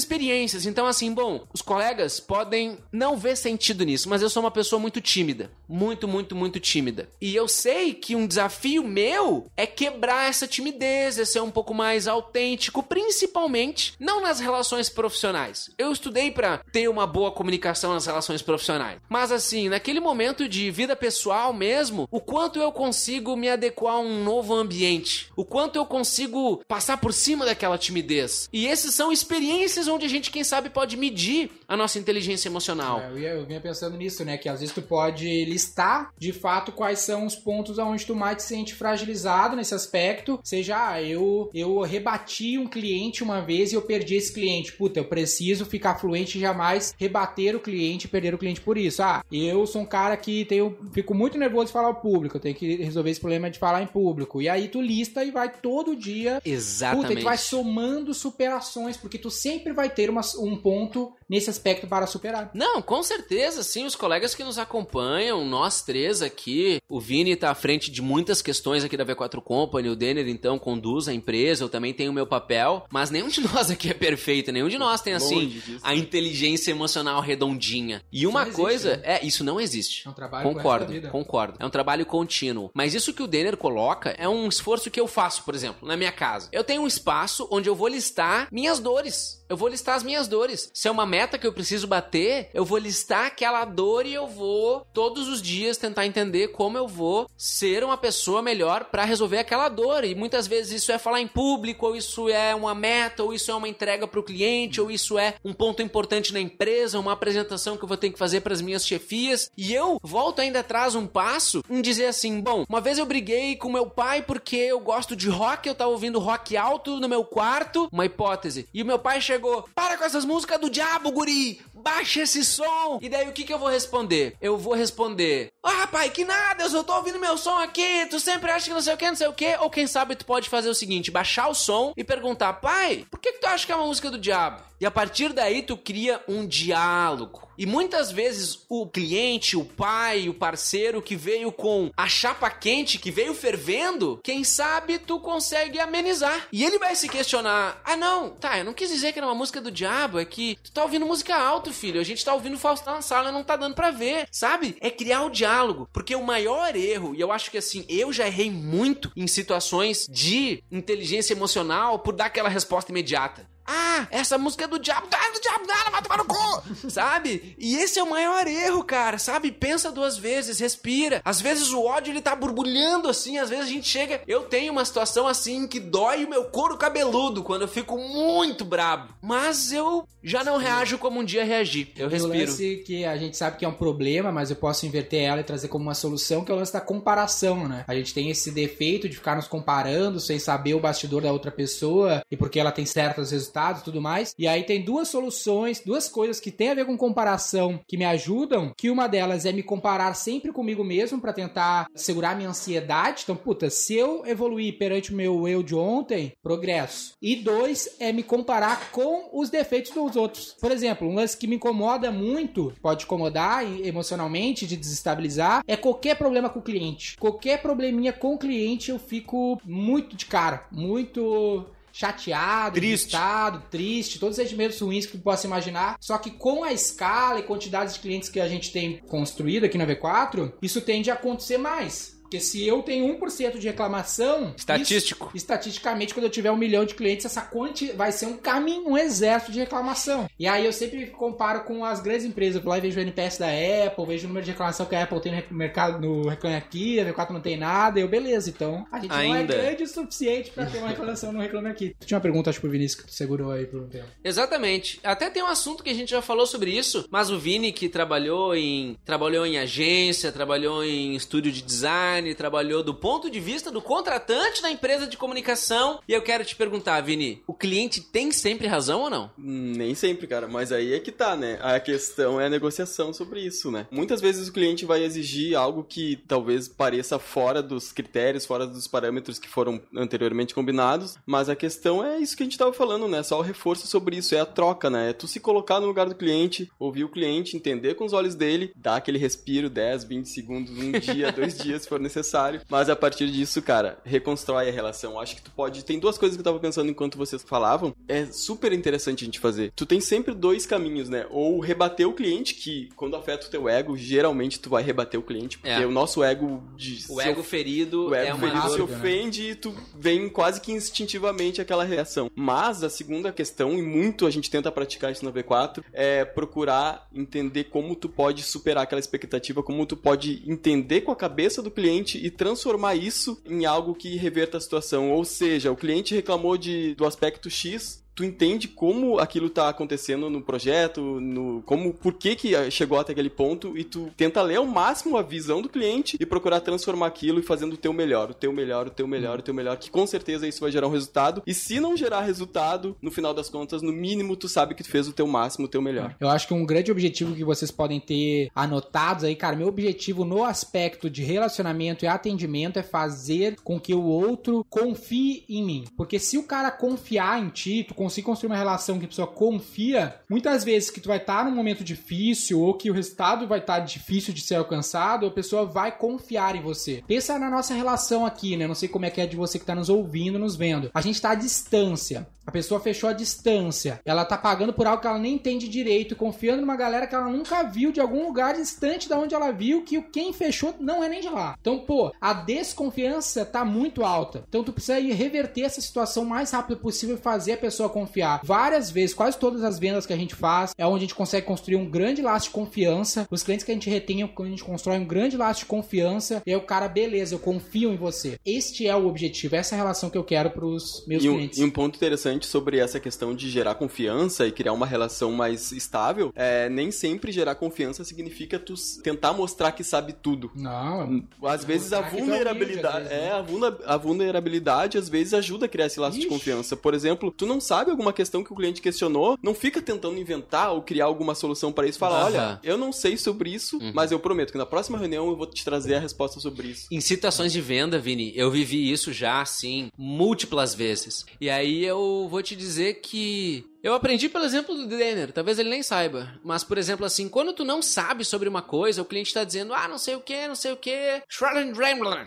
Então, assim, bom, os colegas podem não ver sentido nisso, mas eu sou uma pessoa muito tímida. Muito, muito, muito tímida. E eu sei que um desafio meu é quebrar essa timidez, é ser um pouco mais autêntico, principalmente não nas relações profissionais. Eu estudei para ter uma boa comunicação nas relações profissionais. Mas assim, naquele momento de vida pessoal mesmo, o quanto eu consigo me adequar a um novo ambiente, o quanto eu consigo passar por cima daquela timidez. E esses são experiências onde a gente, quem sabe, pode medir a nossa inteligência emocional. É, eu, ia, eu vinha pensando nisso, né? Que às vezes tu pode listar de fato quais são os pontos onde tu mais te sente fragilizado nesse aspecto. Seja, ah, eu, eu rebati um cliente uma vez e eu perdi esse cliente. Puta, eu preciso ficar fluente e jamais rebater o cliente e perder o cliente por isso. Ah, eu sou um cara que tenho, fico muito nervoso de falar ao público, eu tenho que resolver esse problema de falar em público. E aí tu lista e vai todo dia. Exatamente. Puta, e tu vai somando superações, porque tu sempre vai ter uma, um ponto nesse aspecto para superar. Não, com certeza, sim. Os colegas que nos acompanham, nós três aqui, o Vini tá à frente de muitas questões aqui da V4 Company, o Denner, então, conduz a empresa, eu também tenho o meu papel, mas nenhum de nós aqui é perfeito, nenhum de nós tem, assim, a inteligência emocional redondinha. E uma existe, coisa, né? é, isso não existe. É um trabalho Concordo, concordo. É um trabalho contínuo. Mas isso que o Denner coloca é um esforço que eu faço, por exemplo, na minha casa. Eu tenho um espaço onde eu vou listar minhas dores. Eu vou listar as minhas dores. Se é uma meta que eu preciso bater, eu vou listar aquela dor e eu vou todos os dias tentar entender como eu vou ser uma pessoa melhor para resolver aquela dor. E muitas vezes isso é falar em público, ou isso é uma meta, ou isso é uma entrega para o cliente, ou isso é um ponto importante na empresa, uma apresentação que eu vou ter que fazer para as minhas chefias. E eu volto ainda atrás um passo em dizer assim: bom, uma vez eu briguei com meu pai porque eu gosto de rock, eu tava ouvindo rock alto no meu quarto, uma hipótese. E o meu pai chegou: para com essas músicas do diabo, guri! Baixa esse som! E daí o que, que eu vou responder? Eu vou responder: Ah, pai, que nada, eu só tô ouvindo meu som aqui, tu sempre acha que não sei o que, não sei o que. Ou quem sabe tu pode fazer o seguinte: baixar o som e perguntar, pai, por que, que tu acha que é uma música do diabo? E a partir daí tu cria um diálogo. E muitas vezes o cliente, o pai, o parceiro que veio com a chapa quente, que veio fervendo, quem sabe tu consegue amenizar. E ele vai se questionar: ah, não, tá, eu não quis dizer que era uma música do diabo, é que tu tá ouvindo música alto, filho. A gente tá ouvindo Faustão na sala, não tá dando pra ver, sabe? É criar o diálogo. Porque o maior erro, e eu acho que assim, eu já errei muito em situações de inteligência emocional por dar aquela resposta imediata. Ah, essa música é do diabo, ah, é do diabo nada, vai tomar no cu, sabe? E esse é o maior erro, cara, sabe? Pensa duas vezes, respira. Às vezes o ódio ele tá borbulhando assim, às vezes a gente chega. Eu tenho uma situação assim que dói o meu couro cabeludo quando eu fico muito brabo. Mas eu já não reajo como um dia reagi. Eu o respiro. lance que a gente sabe que é um problema, mas eu posso inverter ela e trazer como uma solução, que é o lance da comparação, né? A gente tem esse defeito de ficar nos comparando sem saber o bastidor da outra pessoa e porque ela tem certos resultados e tudo mais. E aí tem duas soluções, duas coisas que tem a ver com comparação que me ajudam, que uma delas é me comparar sempre comigo mesmo para tentar segurar minha ansiedade. Então, puta, se eu evoluir perante o meu eu de ontem, progresso. E dois é me comparar com os defeitos dos outros. Por exemplo, um lance que me incomoda muito, pode incomodar emocionalmente, de desestabilizar, é qualquer problema com o cliente. Qualquer probleminha com o cliente, eu fico muito de cara, muito chateado, Triste. irritado, triste, todos os sentimentos ruins que tu possa imaginar. Só que com a escala e quantidade de clientes que a gente tem construído aqui na V4, isso tende a acontecer mais. Porque se eu tenho 1% de reclamação. Estatístico. isso- estatisticamente, quando eu tiver um milhão de clientes, essa quanti vai ser um caminho, um exército de reclamação. E aí eu sempre comparo com as grandes empresas. Eu lá e vejo o NPS da Apple, vejo o número de reclamação que a Apple tem no mercado no Reclame Aqui, a V4 não tem nada, eu, beleza. Então a gente não é Ainda. grande o suficiente pra ter uma reclamação no Reclame Aqui. Tu tinha uma pergunta, acho, pro Vinícius que tu segurou aí por um tempo. Exatamente. Até tem um assunto que a gente já falou sobre isso, mas o Vini que trabalhou em trabalhou em agência, trabalhou em estúdio de design, trabalhou do ponto de vista do contratante da empresa de comunicação. E eu quero te perguntar, Vini, o cliente tem sempre razão ou não? Hum, Nem sempre, cara, mas aí é que tá, né? A questão é a negociação sobre isso, né? Muitas vezes o cliente vai exigir algo que talvez pareça fora dos critérios, fora dos parâmetros que foram anteriormente combinados, mas a questão é isso que a gente tava falando, né? Só o reforço sobre isso, é a troca, né? É tu se colocar no lugar do cliente, ouvir o cliente, entender com os olhos dele, dar aquele respiro 10, 20 segundos, um dia, dois dias, se for necessário, mas a partir disso, cara, reconstrói a relação. Acho que tu pode. Tem duas coisas que eu tava pensando enquanto vocês falavam. É super interessante a gente fazer. Tu tem sempre dois caminhos, né? Ou rebater o cliente, que quando afeta o teu ego, geralmente tu vai rebater o cliente, porque É. o nosso ego de O ego ferido o ego é uma ferido se né? ofende e tu vem quase que instintivamente aquela reação. Mas a segunda questão, e muito a gente tenta praticar isso na V4, é procurar entender como tu pode superar aquela expectativa, como tu pode entender com a cabeça do cliente e transformar isso em algo que reverta a situação. Ou seja, o cliente reclamou de, do aspecto X, tu entende como aquilo tá acontecendo no projeto, no como por que que chegou até aquele ponto e tu tenta ler ao máximo a visão do cliente e procurar transformar aquilo e fazendo o teu melhor, o teu melhor, o teu melhor, o teu melhor, que com certeza isso vai gerar um resultado. E se não gerar resultado, no final das contas, no mínimo tu sabe que tu fez o teu máximo, o teu melhor. Eu acho que um grande objetivo que vocês podem ter anotados aí, cara, meu objetivo no aspecto de relacionamento e atendimento é fazer com que o outro confie em mim. Porque se o cara confiar em ti, tu conseguir construir uma relação que a pessoa confia, muitas vezes que tu vai estar num momento difícil ou que o resultado vai estar difícil de ser alcançado, a pessoa vai confiar em você. Pensa na nossa relação aqui, né? Não sei como é que é de você que tá nos ouvindo, nos vendo. A gente tá à distância. A pessoa fechou a distância. Ela tá pagando por algo que ela nem entende direito, confiando numa galera que ela nunca viu de algum lugar distante da onde ela viu que quem fechou não é nem de lá. Então, pô, a desconfiança tá muito alta. Então, tu precisa ir reverter essa situação o mais rápido possível e fazer a pessoa confiar. Várias vezes, quase todas as vendas que a gente faz é onde a gente consegue construir um grande laço de confiança. Os clientes que a gente retém, é quando a gente constrói um grande laço de confiança, e aí o cara, beleza, eu confio em você. Este é o objetivo, essa é a relação que eu quero pros meus E um, clientes. e um ponto interessante sobre essa questão de gerar confiança e criar uma relação mais estável é nem sempre gerar confiança significa tu tentar mostrar que sabe tudo. Não, Às vezes a é vulnerabilidade. humilde, às vezes, é, né? a, vulna- a vulnerabilidade às vezes ajuda a criar esse laço de Ixi. confiança. Por exemplo, tu não sabe alguma questão que o cliente questionou, não fica tentando inventar ou criar alguma solução para isso. Fala, Aham. olha, eu não sei sobre isso, mas eu prometo que na próxima reunião eu vou te trazer a resposta sobre isso. Em situações de venda, Vini, eu vivi isso já, assim, múltiplas vezes. E aí eu vou te dizer que. Eu aprendi pelo exemplo do Denner, talvez ele nem saiba. Mas, por exemplo, assim, quando tu não sabe sobre uma coisa, o cliente tá dizendo, ah, não sei o que, não sei o que,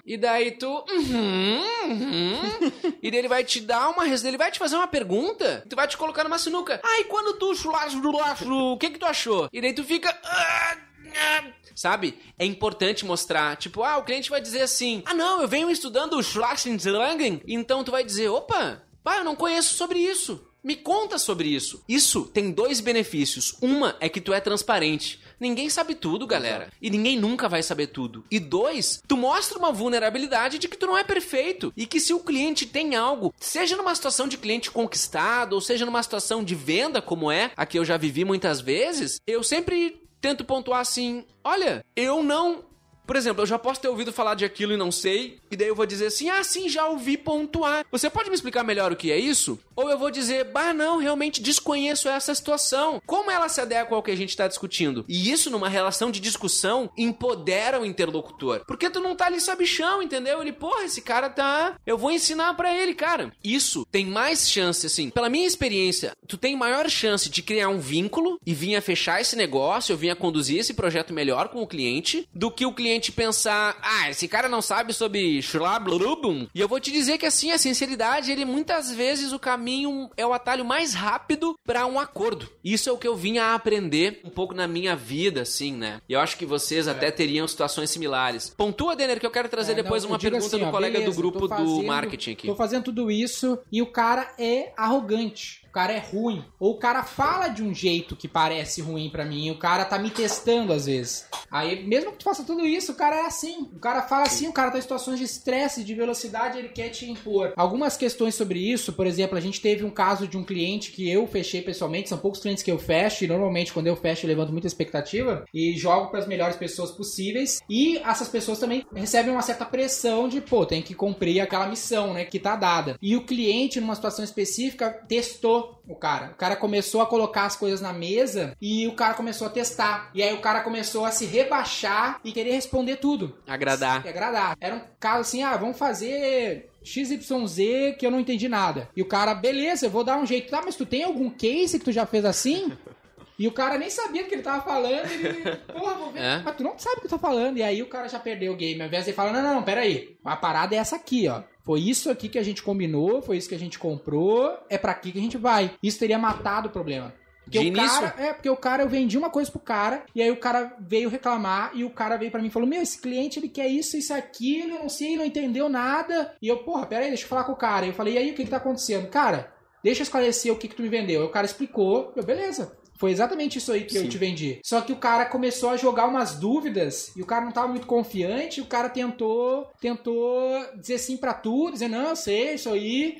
e daí tu, uhum, uhum, e daí ele vai te dar uma ele vai te fazer uma pergunta, tu vai te colocar numa sinuca. Ah, e quando tu, o que que tu achou? E daí tu fica, "Ah, ah", Sabe? É importante mostrar. Tipo, ah, o cliente vai dizer assim: Ah, não, eu venho estudando o Schwarzenegger. Então tu vai dizer: opa, pá, eu não conheço sobre isso. Me conta sobre isso. Isso tem dois benefícios. Uma é que tu é transparente. Ninguém sabe tudo, galera. E ninguém nunca vai saber tudo. E dois, tu mostra uma vulnerabilidade de que tu não é perfeito. E que se o cliente tem algo, seja numa situação de cliente conquistado, ou seja numa situação de venda, como é, a que eu já vivi muitas vezes, eu sempre tento pontuar assim: olha, eu não. Por exemplo, eu já posso ter ouvido falar de aquilo e não sei, e daí eu vou dizer assim: ah, sim, já ouvi pontuar. Você pode me explicar melhor o que é isso? Ou eu vou dizer: bah, não, realmente desconheço essa situação. Como ela se adequa ao que a gente está discutindo? E isso, numa relação de discussão, empodera o interlocutor. Porque tu não tá ali sabichão, entendeu? Ele, porra, esse cara tá. Eu vou ensinar pra ele, cara. Isso tem mais chance, assim, pela minha experiência, tu tem maior chance de criar um vínculo e vir a fechar esse negócio, ou vir a conduzir esse projeto melhor com o cliente, do que o cliente simplesmente pensar, ah, esse cara não sabe sobre Schlablubum. E eu vou te dizer que assim, a sinceridade, ele muitas vezes o caminho é o atalho mais rápido para um acordo. Isso é o que eu vinha a aprender um pouco na minha vida, assim, né? E eu acho que vocês É. até teriam situações similares. Pontua, Denner, que eu quero trazer É, depois não, uma pergunta assim, do ó, colega beleza, do grupo fazendo- do marketing aqui. Tô fazendo tudo isso e o cara é arrogante. Cara é ruim. Ou o cara fala de um jeito que parece ruim pra mim. O cara tá me testando às vezes. Aí, mesmo que tu faça tudo isso, o cara é assim. O cara fala assim, o cara tá em situações de estresse, de velocidade, ele quer te impor. Algumas questões sobre isso, por exemplo, a gente teve um caso de um cliente que eu fechei pessoalmente. São poucos clientes que eu fecho. E normalmente, quando eu fecho, eu levanto muita expectativa. E jogo para as melhores pessoas possíveis. E essas pessoas também recebem uma certa pressão de, pô, tem que cumprir aquela missão, né, que tá dada. E o cliente, numa situação específica, testou o cara. O cara começou a colocar as coisas na mesa e o cara começou a testar. E aí o cara começou a se rebaixar e querer responder tudo. Agradar. E agradar. Era um caso assim, ah, vamos fazer XYZ que eu não entendi nada. E o cara, beleza, eu vou dar um jeito. Tá, mas tu tem algum case que tu já fez assim? E o cara nem sabia do que ele tava falando. Ele, porra, vou ver. É? Mas tu não sabe o que eu tô falando. E aí o cara já perdeu o game. Ao invés de falar, não, não, não, peraí. A parada é essa aqui, ó. Foi isso aqui que a gente combinou, foi isso que a gente comprou, é pra aqui que a gente vai. Isso teria matado o problema. Porque De o início? cara, é, porque o cara, eu vendi uma coisa pro cara, e aí o cara veio reclamar, e o cara veio pra mim e falou: Meu, esse cliente ele quer isso, isso, aquilo, eu não sei, não entendeu nada. E eu, porra, peraí, deixa eu falar com o cara. E eu falei: E aí, o que que tá acontecendo? Cara, deixa eu esclarecer o que que tu me vendeu. Aí o cara explicou, eu, beleza. Foi exatamente isso aí que eu Sim. te vendi. Só que o cara começou a jogar umas dúvidas e o cara não tava muito confiante. O cara tentou, tentou dizer sim pra tudo, dizer não, eu sei, isso aí,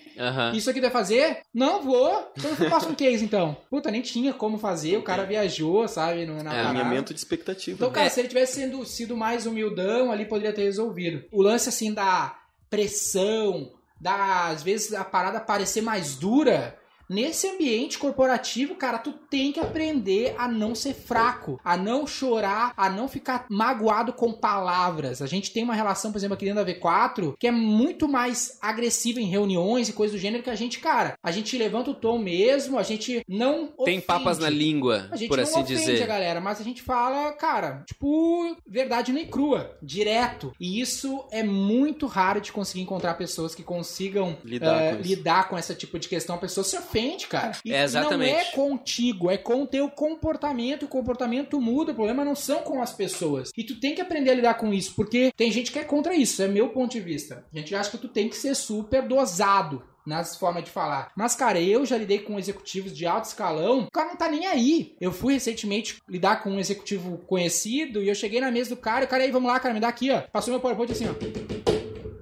isso aqui vai fazer? Não vou. Então eu faço um case então. Puta, nem tinha como fazer. O cara viajou, sabe, no- na É, parada. Alinhamento de expectativa. Então, cara, É. se ele tivesse sendo, sido mais humildão, ali poderia ter resolvido. O lance, assim, da pressão, da, às vezes, a parada parecer mais dura. Nesse ambiente corporativo, cara, tu tem que aprender a não ser fraco, a não chorar, a não ficar magoado com palavras. A gente tem uma relação, por exemplo, aqui dentro da V4, que é muito mais agressiva em reuniões e coisas do gênero que a gente, cara, a gente levanta o tom mesmo, a gente não Tem papas ofende. na língua, por assim ofende dizer. a galera, mas a gente fala, cara, tipo, verdade nem crua, direto. E isso é muito raro de conseguir encontrar pessoas que consigam Lidar eh, com lidar com essa tipo de questão. A pessoa se ofende, cara. E É, exatamente. não é contigo, é com o teu comportamento. O comportamento muda, o problema não são com as pessoas. E tu tem que aprender a lidar com isso, porque tem gente que é contra isso, é meu ponto de vista. A gente acha que tu tem que ser super dosado nas formas de falar. Mas, cara, eu já lidei com executivos de alto escalão, o cara não tá nem aí. Eu fui recentemente lidar com um executivo conhecido e eu cheguei na mesa do cara e o cara aí, vamos lá, cara, me dá aqui, ó. Passou meu PowerPoint assim, ó.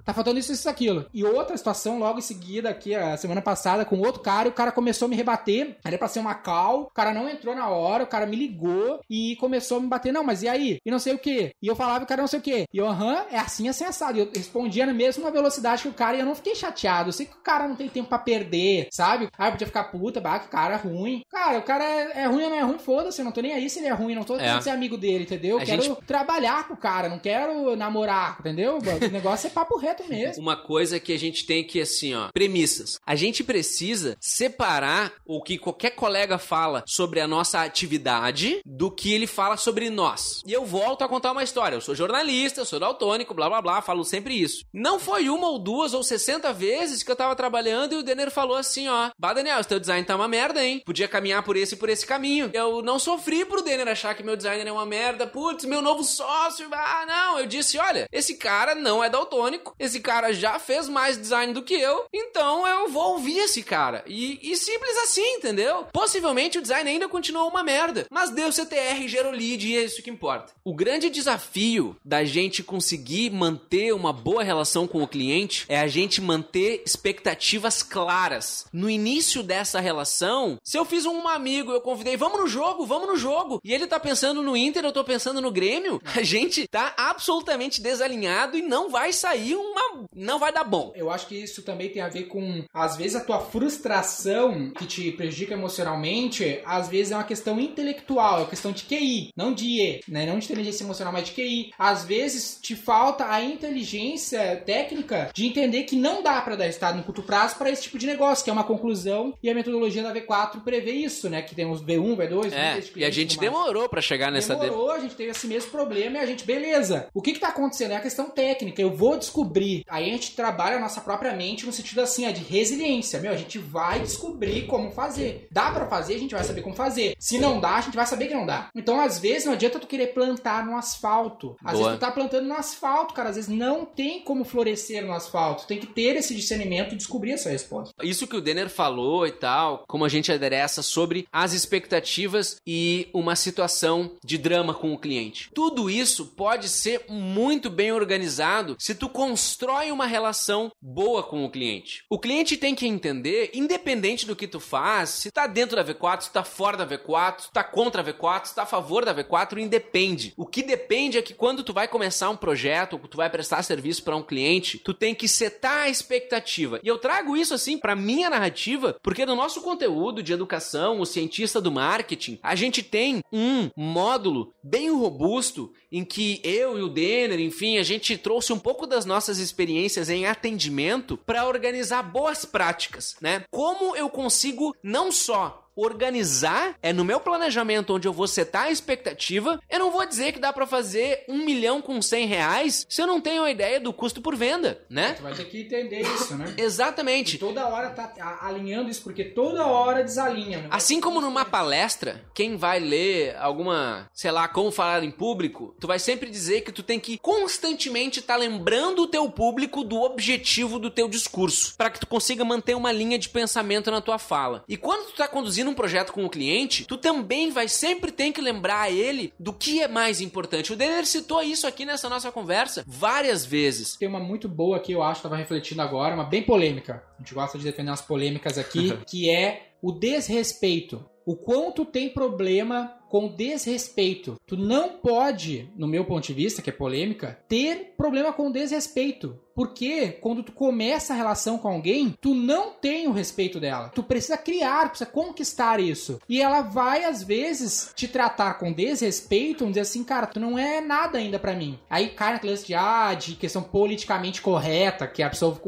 Tá faltando isso, isso, aquilo. E outra situação, logo em seguida, aqui, a semana passada, com outro cara, e o cara começou a me rebater. Era pra ser uma call, o cara não entrou na hora, o cara me ligou e começou a me bater. Não, mas e aí? E não sei o que. E eu falava, o cara não sei o que. E eu, aham, é assim, assim, assado. E eu respondia na mesma velocidade que o cara e eu não fiquei chateado. Eu sei que o cara não tem tempo pra perder, sabe? Ah, eu podia ficar puta, bah, que cara é ruim. Cara, o cara é, é ruim ou não é ruim, foda-se. Eu não tô nem aí se ele é ruim, não tô É. ser amigo dele, entendeu? Eu A quero gente- trabalhar com o cara, não quero namorar, entendeu? O negócio é papo reto mesmo. Uma coisa que a gente tem que, assim, ó, premissas. A gente precisa separar o que qualquer colega fala sobre a nossa atividade do que ele fala sobre nós. E eu volto a contar uma história. Eu sou jornalista, eu sou daltônico, blá blá blá, falo sempre isso. Não foi uma ou duas ou 60 vezes que eu tava trabalhando e o Denner falou assim, ó, Bah, Daniel, teu design tá uma merda, hein? Podia caminhar por esse e por esse caminho. Eu não sofri pro Denner achar que meu designer é uma merda. Putz, meu novo sócio, ah, não. Eu disse, olha, esse cara não é daltônico, esse cara já fez mais design do que eu, então eu vou ouvir esse cara. E, e simples assim, entendeu? Possivelmente o design ainda continuou uma merda, mas deu CTR, gerou lead e é isso que importa. O grande desafio da gente conseguir manter uma boa relação com o cliente é a gente manter expectativas claras. No início dessa relação, se eu fiz um amigo, eu convidei, vamos no jogo, vamos no jogo, e ele tá pensando no Inter, eu tô pensando no Grêmio, a gente tá absolutamente desalinhado e não vai sair um não vai dar bom. Eu acho que isso também tem a ver com, às vezes, a tua frustração que te prejudica emocionalmente, às vezes é uma questão intelectual, é uma questão de QI, não de IE, né? Não de inteligência emocional, mas de QI. Às vezes te falta a inteligência técnica de entender que não dá pra dar resultado no curto prazo para esse tipo de negócio, que é uma conclusão, e a metodologia da V4 prevê isso, né? Que tem os V1, V2, É, V3 e a gente demorou pra chegar nessa... de- Demorou, a gente teve esse mesmo problema e a gente, beleza. O que que tá acontecendo? É a questão técnica. Eu vou descobrir. Aí a gente trabalha a nossa própria mente no sentido assim, ó, de resiliência. Meu, a gente vai descobrir como fazer. Dá pra fazer, a gente vai saber como fazer. Se não dá, a gente vai saber que não dá. Então, às vezes, não adianta tu querer plantar no asfalto. Às Boa. vezes tu tá plantando no asfalto, cara. Às vezes não tem como florescer no asfalto. Tem que ter esse discernimento e descobrir essa resposta. Isso que o Denner falou e tal, como a gente adereça sobre as expectativas e uma situação de drama com o cliente. Tudo isso pode ser muito bem organizado se tu constrói uma relação boa com o cliente. O cliente tem que entender, independente do que tu faz, se tá dentro da V4, se tá fora da V4, se tá contra a V4, se tá a favor da V4, independe. O que depende é que quando tu vai começar um projeto, ou tu vai prestar serviço para um cliente, tu tem que setar a expectativa. E eu trago isso assim para minha narrativa, porque no nosso conteúdo de educação, o cientista do marketing, a gente tem um módulo bem robusto em que eu e o Denner, enfim, a gente trouxe um pouco das nossas experiências em atendimento para organizar boas práticas, né? Como eu consigo não só organizar é no meu planejamento onde eu vou setar a expectativa. Eu não vou dizer que dá pra fazer um milhão com cem reais se eu não tenho a ideia do custo por venda, né? Tu vai ter que entender isso, né? E Exatamente. toda hora tá alinhando isso, porque toda hora desalinha. né? Assim como numa palestra, quem vai ler alguma, sei lá, como falar em público, tu vai sempre dizer que tu tem que constantemente estar lembrando o teu público do objetivo do teu discurso, para que tu consiga manter uma linha de pensamento na tua fala. E quando tu tá conduzindo um projeto com o cliente, tu também vai sempre ter que lembrar ele do que é mais importante. O Denner citou isso aqui nessa nossa conversa várias vezes. Tem uma muito boa aqui, eu acho, tava refletindo agora, uma bem polêmica. A gente gosta de defender umas polêmicas aqui, que é o desrespeito. O quanto tem problema com desrespeito. Tu não pode, no meu ponto de vista, que é polêmica, ter problema com desrespeito. Porque quando tu começa a relação com alguém, tu não tem o respeito dela. Tu precisa criar, precisa conquistar isso. E ela vai, às vezes, te tratar com desrespeito, vamos dizer assim, cara, tu não é nada ainda pra mim. Aí cai na lance de, ah, de questão politicamente correta, que a pessoa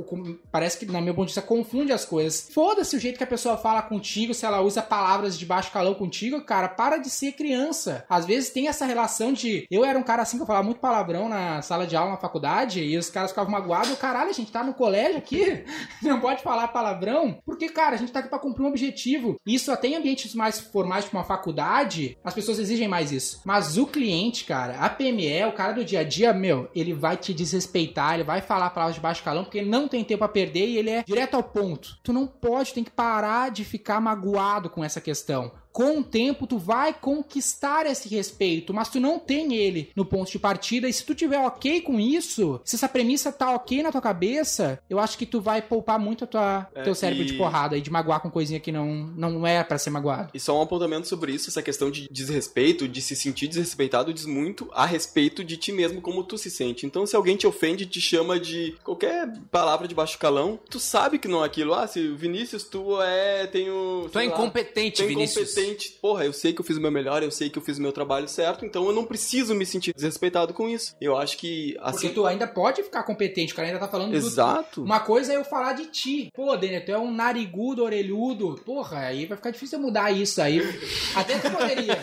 parece que, na meu ponto de vista, confunde as coisas. Foda-se o jeito que a pessoa fala contigo, se ela usa palavras de baixo calão contigo, cara, para de ser criança. Às vezes tem essa relação de. Eu era um cara assim que eu falava muito palavrão na sala de aula na faculdade, e os caras ficavam magoados. Eu, caralho, a gente tá no colégio aqui, não pode falar palavrão. Porque, cara, a gente tá aqui pra cumprir um objetivo. Isso até em ambientes mais formais, tipo uma faculdade, as pessoas exigem mais isso. Mas o cliente, cara, a PME, o cara do dia a dia, meu, ele vai te desrespeitar, ele vai falar palavras de baixo calão, porque ele não tem tempo pra perder e ele é direto ao ponto. Tu não pode, tem que parar de ficar magoado com essa questão. Com o tempo, tu vai conquistar esse respeito, mas tu não tem ele no ponto de partida. E se tu tiver ok com isso, se essa premissa tá ok na tua cabeça, eu acho que tu vai poupar muito a tua, É, teu cérebro de e- porrada e de magoar com coisinha que não, não é pra ser magoado. E só um apontamento sobre isso, essa questão de desrespeito, de se sentir desrespeitado, diz muito a respeito de ti mesmo, como tu se sente. Então, se alguém te ofende, te chama de qualquer palavra de baixo calão, tu sabe que não é aquilo. Ah, se o Vinícius, tu é. Tem o. Tu é lá, incompetente, é Vinícius. incompetente. Porra, eu sei que eu fiz o meu melhor, eu sei que eu fiz o meu trabalho certo, então eu não preciso me sentir desrespeitado com isso. Eu acho que Porque assim. tu ainda pode ficar competente, o cara ainda tá falando do Exato. Uma coisa é eu falar de ti. Pô, Daniel, tu é um narigudo, orelhudo. Porra, aí vai ficar difícil eu mudar isso aí. Até que poderia.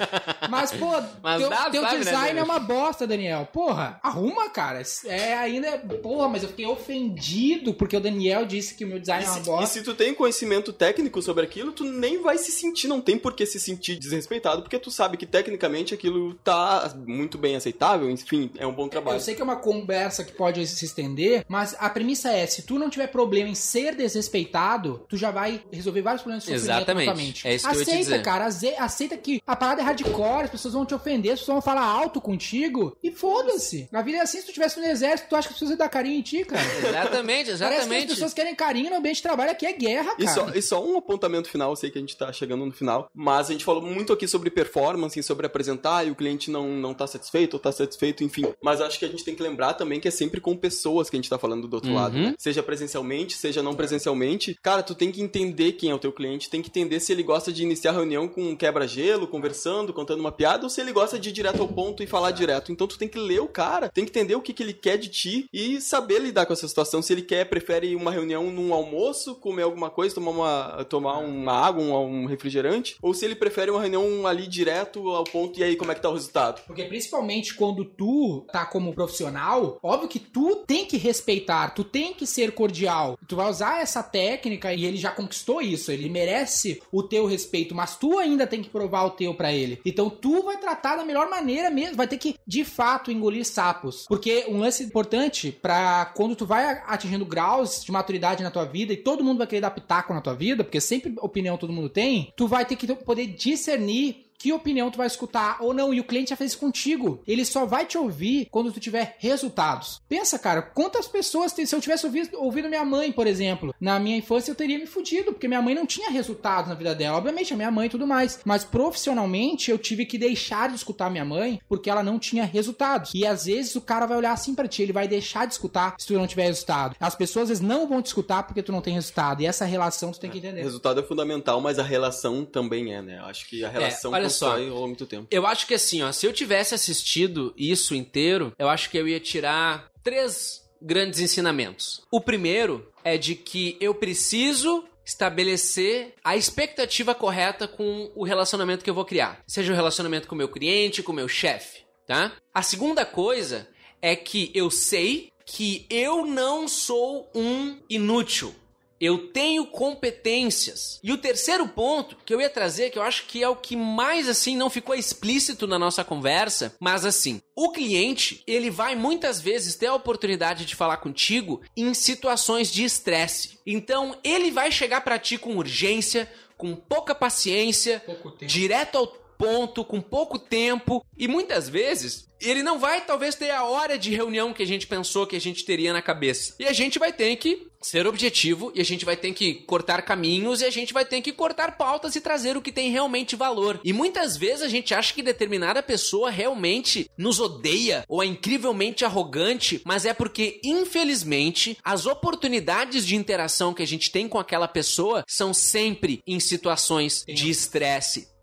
Mas, pô, Mas teu, dá, teu sabe, né, design Daniel? é uma bosta, Daniel. Porra, arruma, cara. É ainda. Porra, mas eu fiquei ofendido porque o Daniel disse que o meu design E é uma se, e bosta. se tu tem conhecimento técnico sobre aquilo, tu nem vai se sentir, não tem por que se sentir desrespeitado, porque tu sabe que tecnicamente aquilo tá muito bem aceitável, enfim, é um bom trabalho. Eu sei que é uma conversa que pode se estender, mas a premissa é: se tu não tiver problema em ser desrespeitado, tu já vai resolver vários problemas de Exatamente. É isso que eu ia te aceita, dizer. cara. Aceita que a parada é hardcore. as pessoas vão te ofender, as pessoas vão falar alto contigo e foda-se. Na vida é assim, se tu tivesse no exército, tu acha que as pessoas iam dar carinho em ti, cara? Exatamente, Parece que as exatamente. pessoas querem carinho no ambiente de trabalho, aqui é guerra, E cara. só, e só um apontamento final, eu sei que a gente tá chegando no final, mas a gente falou muito aqui sobre performance, sobre apresentar e o cliente não, não tá satisfeito ou tá satisfeito, enfim. Mas acho que a gente tem que lembrar também que é sempre com pessoas que a gente tá falando do outro Uhum. lado, né? Seja presencialmente, seja não presencialmente. Cara, tu tem que entender quem é o teu cliente, tem que entender se ele gosta de iniciar a reunião com um quebra-gelo, conversando, contando uma piada, ou se ele gosta de ir direto ao ponto e falar direto. Então tu tem que ler o cara, tem que entender o que, que ele quer de ti e saber lidar com essa situação. Se ele quer, prefere uma reunião num almoço, comer alguma coisa, tomar uma, tomar uma água, um, um refrigerante, ou se ele prefere uma reunião ali direto ao ponto e aí como é que tá o resultado. Porque principalmente quando tu tá como profissional, óbvio que tu tem que respeitar, tu tem que ser cordial. Tu vai usar essa técnica e ele já conquistou isso, ele merece o teu respeito, mas tu ainda tem que provar o teu pra ele. Então tu vai tratar da melhor maneira mesmo, vai ter que de fato engolir sapos. Porque um lance importante pra quando tu vai atingindo graus de maturidade na tua vida e todo mundo vai querer dar pitaco na tua vida, porque sempre opinião todo mundo tem, tu vai ter que poder discernir que opinião tu vai escutar ou não. E o cliente já fez isso contigo. Ele só vai te ouvir quando tu tiver resultados. Pensa, cara, quantas pessoas tem. Se eu tivesse ouvido, ouvido minha mãe, por exemplo, na minha infância eu teria me fudido, porque minha mãe não tinha resultados na vida dela. Obviamente, a minha mãe e tudo mais. Mas profissionalmente eu tive que deixar de escutar minha mãe porque ela não tinha resultados. E às vezes o cara vai olhar assim pra ti, ele vai deixar de escutar se tu não tiver resultado. As pessoas às vezes não vão te escutar porque tu não tem resultado. E essa relação tu tem que entender. Resultado é fundamental, mas a relação também é, né? Acho que a relação olha só. longo do tempo. Eu acho que assim, ó, se eu tivesse assistido isso inteiro, eu acho que eu ia tirar três grandes ensinamentos. O primeiro é de que eu preciso estabelecer a expectativa correta com o relacionamento que eu vou criar. Seja o relacionamento com o meu cliente, com o meu chefe, tá? A segunda coisa é que eu sei que eu não sou um inútil. Eu tenho competências. E o terceiro ponto que eu ia trazer, que eu acho que é o que mais assim não ficou explícito na nossa conversa, mas assim, o cliente, ele vai muitas vezes ter a oportunidade de falar contigo em situações de estresse. Então, ele vai chegar pra ti com urgência, com pouca paciência, direto ao ponto, com pouco tempo, e muitas vezes ele não vai talvez ter a hora de reunião que a gente pensou que a gente teria na cabeça. E a gente vai ter que ser objetivo e a gente vai ter que cortar caminhos e a gente vai ter que cortar pautas e trazer o que tem realmente valor. E muitas vezes a gente acha que determinada pessoa realmente nos odeia ou é incrivelmente arrogante, mas é porque infelizmente as oportunidades de interação que a gente tem com aquela pessoa são sempre em situações de estresse,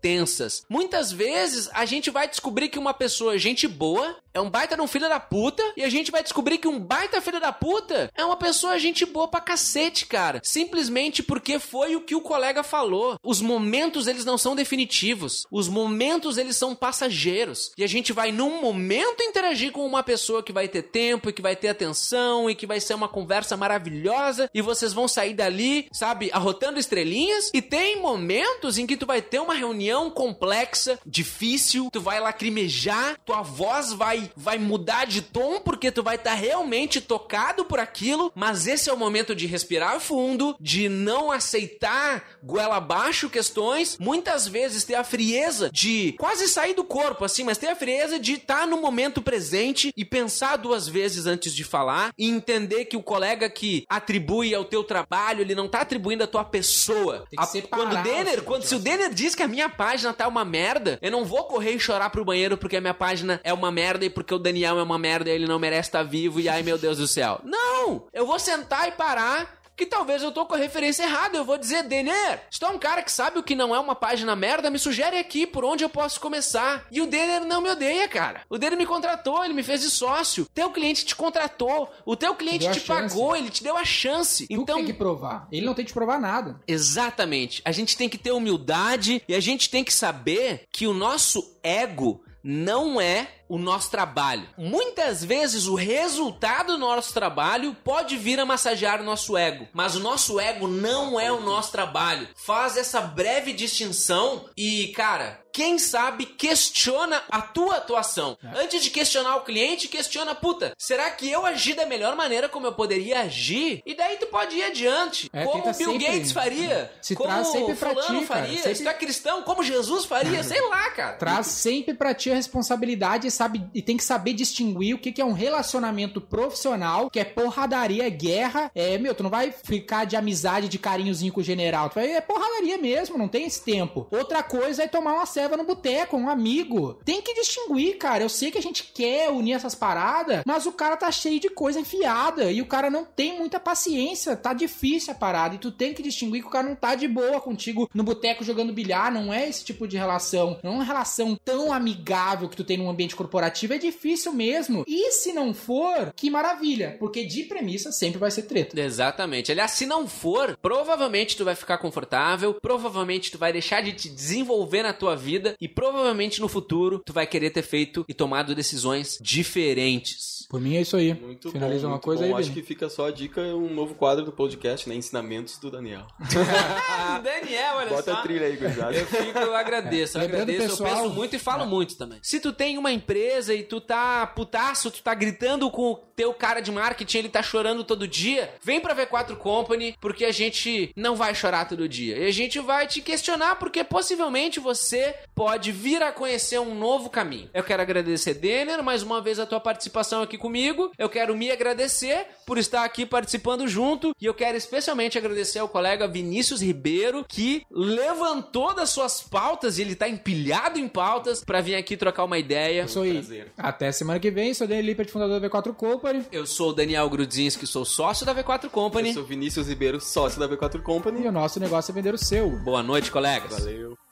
Muitas vezes a gente vai descobrir que uma pessoa, gente boa, é um baita de um filho da puta, e a gente vai descobrir que um baita filho da puta é uma pessoa gente boa pra cacete, cara. Simplesmente porque foi o que o colega falou. Os momentos, eles não são definitivos. Os momentos, eles são passageiros. E a gente vai, num momento, interagir com uma pessoa que vai ter tempo, e que vai ter atenção, e que vai ser uma conversa maravilhosa, e vocês vão sair dali, sabe, arrotando estrelinhas, e tem momentos em que tu vai ter uma reunião complexa, difícil, tu vai lacrimejar, tua voz vai vai mudar de tom porque tu vai estar realmente tocado por aquilo, mas esse é o momento de respirar fundo, de não aceitar goela abaixo questões, muitas vezes ter a frieza de quase sair do corpo assim, mas ter a frieza de estar no momento presente e pensar duas vezes antes de falar e entender que o colega que atribui ao teu trabalho, ele não tá atribuindo a tua pessoa. A- quando o Denner, quando se o Denner diz que a minha página tá uma merda, eu não vou correr e chorar pro banheiro porque a minha página é uma merda e porque o Daniel é uma merda e ele não merece estar vivo e ai meu Deus do céu. Não! Eu vou sentar e parar que talvez eu tô com a referência errada. Eu vou dizer, Denner, se tu é um cara que sabe o que não é uma página merda, me sugere aqui por onde eu posso começar. E o Denner não me odeia, cara. O Denner me contratou, ele me fez de sócio. Teu cliente te contratou, o teu cliente te pagou, ele te deu a chance. Tu então, tem que provar. Ele não tem que provar nada. Exatamente. A gente tem que ter humildade e a gente tem que saber que o nosso ego não é o nosso trabalho. Muitas vezes o resultado do nosso trabalho pode vir a massagear o nosso ego, mas o nosso ego não é o nosso trabalho. Faz essa breve distinção e, cara, quem sabe questiona a tua atuação. É. Antes de questionar o cliente, questiona, puta, será que eu agi da melhor maneira como eu poderia agir? E daí tu pode ir adiante. É, como Bill sempre- Gates faria, Se como traz sempre pra fulano ti, cara. faria, Sempre- se tu é cristão, como Jesus faria, sei lá, cara. Traz sempre pra ti a responsabilidade e, sabe, e tem que saber distinguir o que, que é um relacionamento profissional, que é porradaria, é guerra. É, meu, tu não vai ficar de amizade, de carinhozinho com o general. Tu vai, é porradaria mesmo, não tem esse tempo. Outra coisa é tomar uma ceva no boteco, um amigo. Tem que distinguir, cara. Eu sei que a gente quer unir essas paradas, mas o cara tá cheio de coisa enfiada e o cara não tem muita paciência. Tá difícil a parada. E tu tem que distinguir que o cara não tá de boa contigo no boteco jogando bilhar. Não é esse tipo de relação. Não é uma relação tão amigável que tu tem num ambiente corporativo. É difícil mesmo. E se não for, que maravilha. Porque de premissa sempre vai ser treta. Exatamente. Aliás, se não for, provavelmente tu vai ficar confortável, provavelmente tu vai deixar de te desenvolver na tua vida e provavelmente no futuro tu vai querer ter feito e tomado decisões diferentes. Por mim é isso aí. Muito Finaliza bom, uma muito coisa bom. aí, Acho que fica só a dica, um novo quadro do podcast, né? Ensinamentos do Daniel. Daniel, olha Bota só. a trilha aí, gurizada. Eu fico, eu agradeço, eu É. Lembrando, agradeço, pessoal- eu penso muito e falo É. muito também. Se tu tem uma empresa e tu tá putaço, tu tá gritando com o teu cara de marketing, ele tá chorando todo dia, vem pra V4 Company, porque a gente não vai chorar todo dia. E a gente vai te questionar, porque possivelmente você pode vir a conhecer um novo caminho. Eu quero agradecer, Denner, mais uma vez a tua participação aqui comigo. Eu quero me agradecer por estar aqui participando junto. E eu quero especialmente agradecer ao colega Vinícius Ribeiro, que levantou das suas pautas, e ele tá empilhado em pautas, pra vir aqui trocar uma ideia. Isso aí. prazer. Até semana que vem. Sou Daniel Lippert, fundador da V4 Company. Eu sou o Daniel Grudzinski, sou sócio da V4 Company. Eu sou Vinícius Ribeiro, sócio da V4 Company. E o nosso negócio é vender o seu. Boa noite, colegas. Valeu.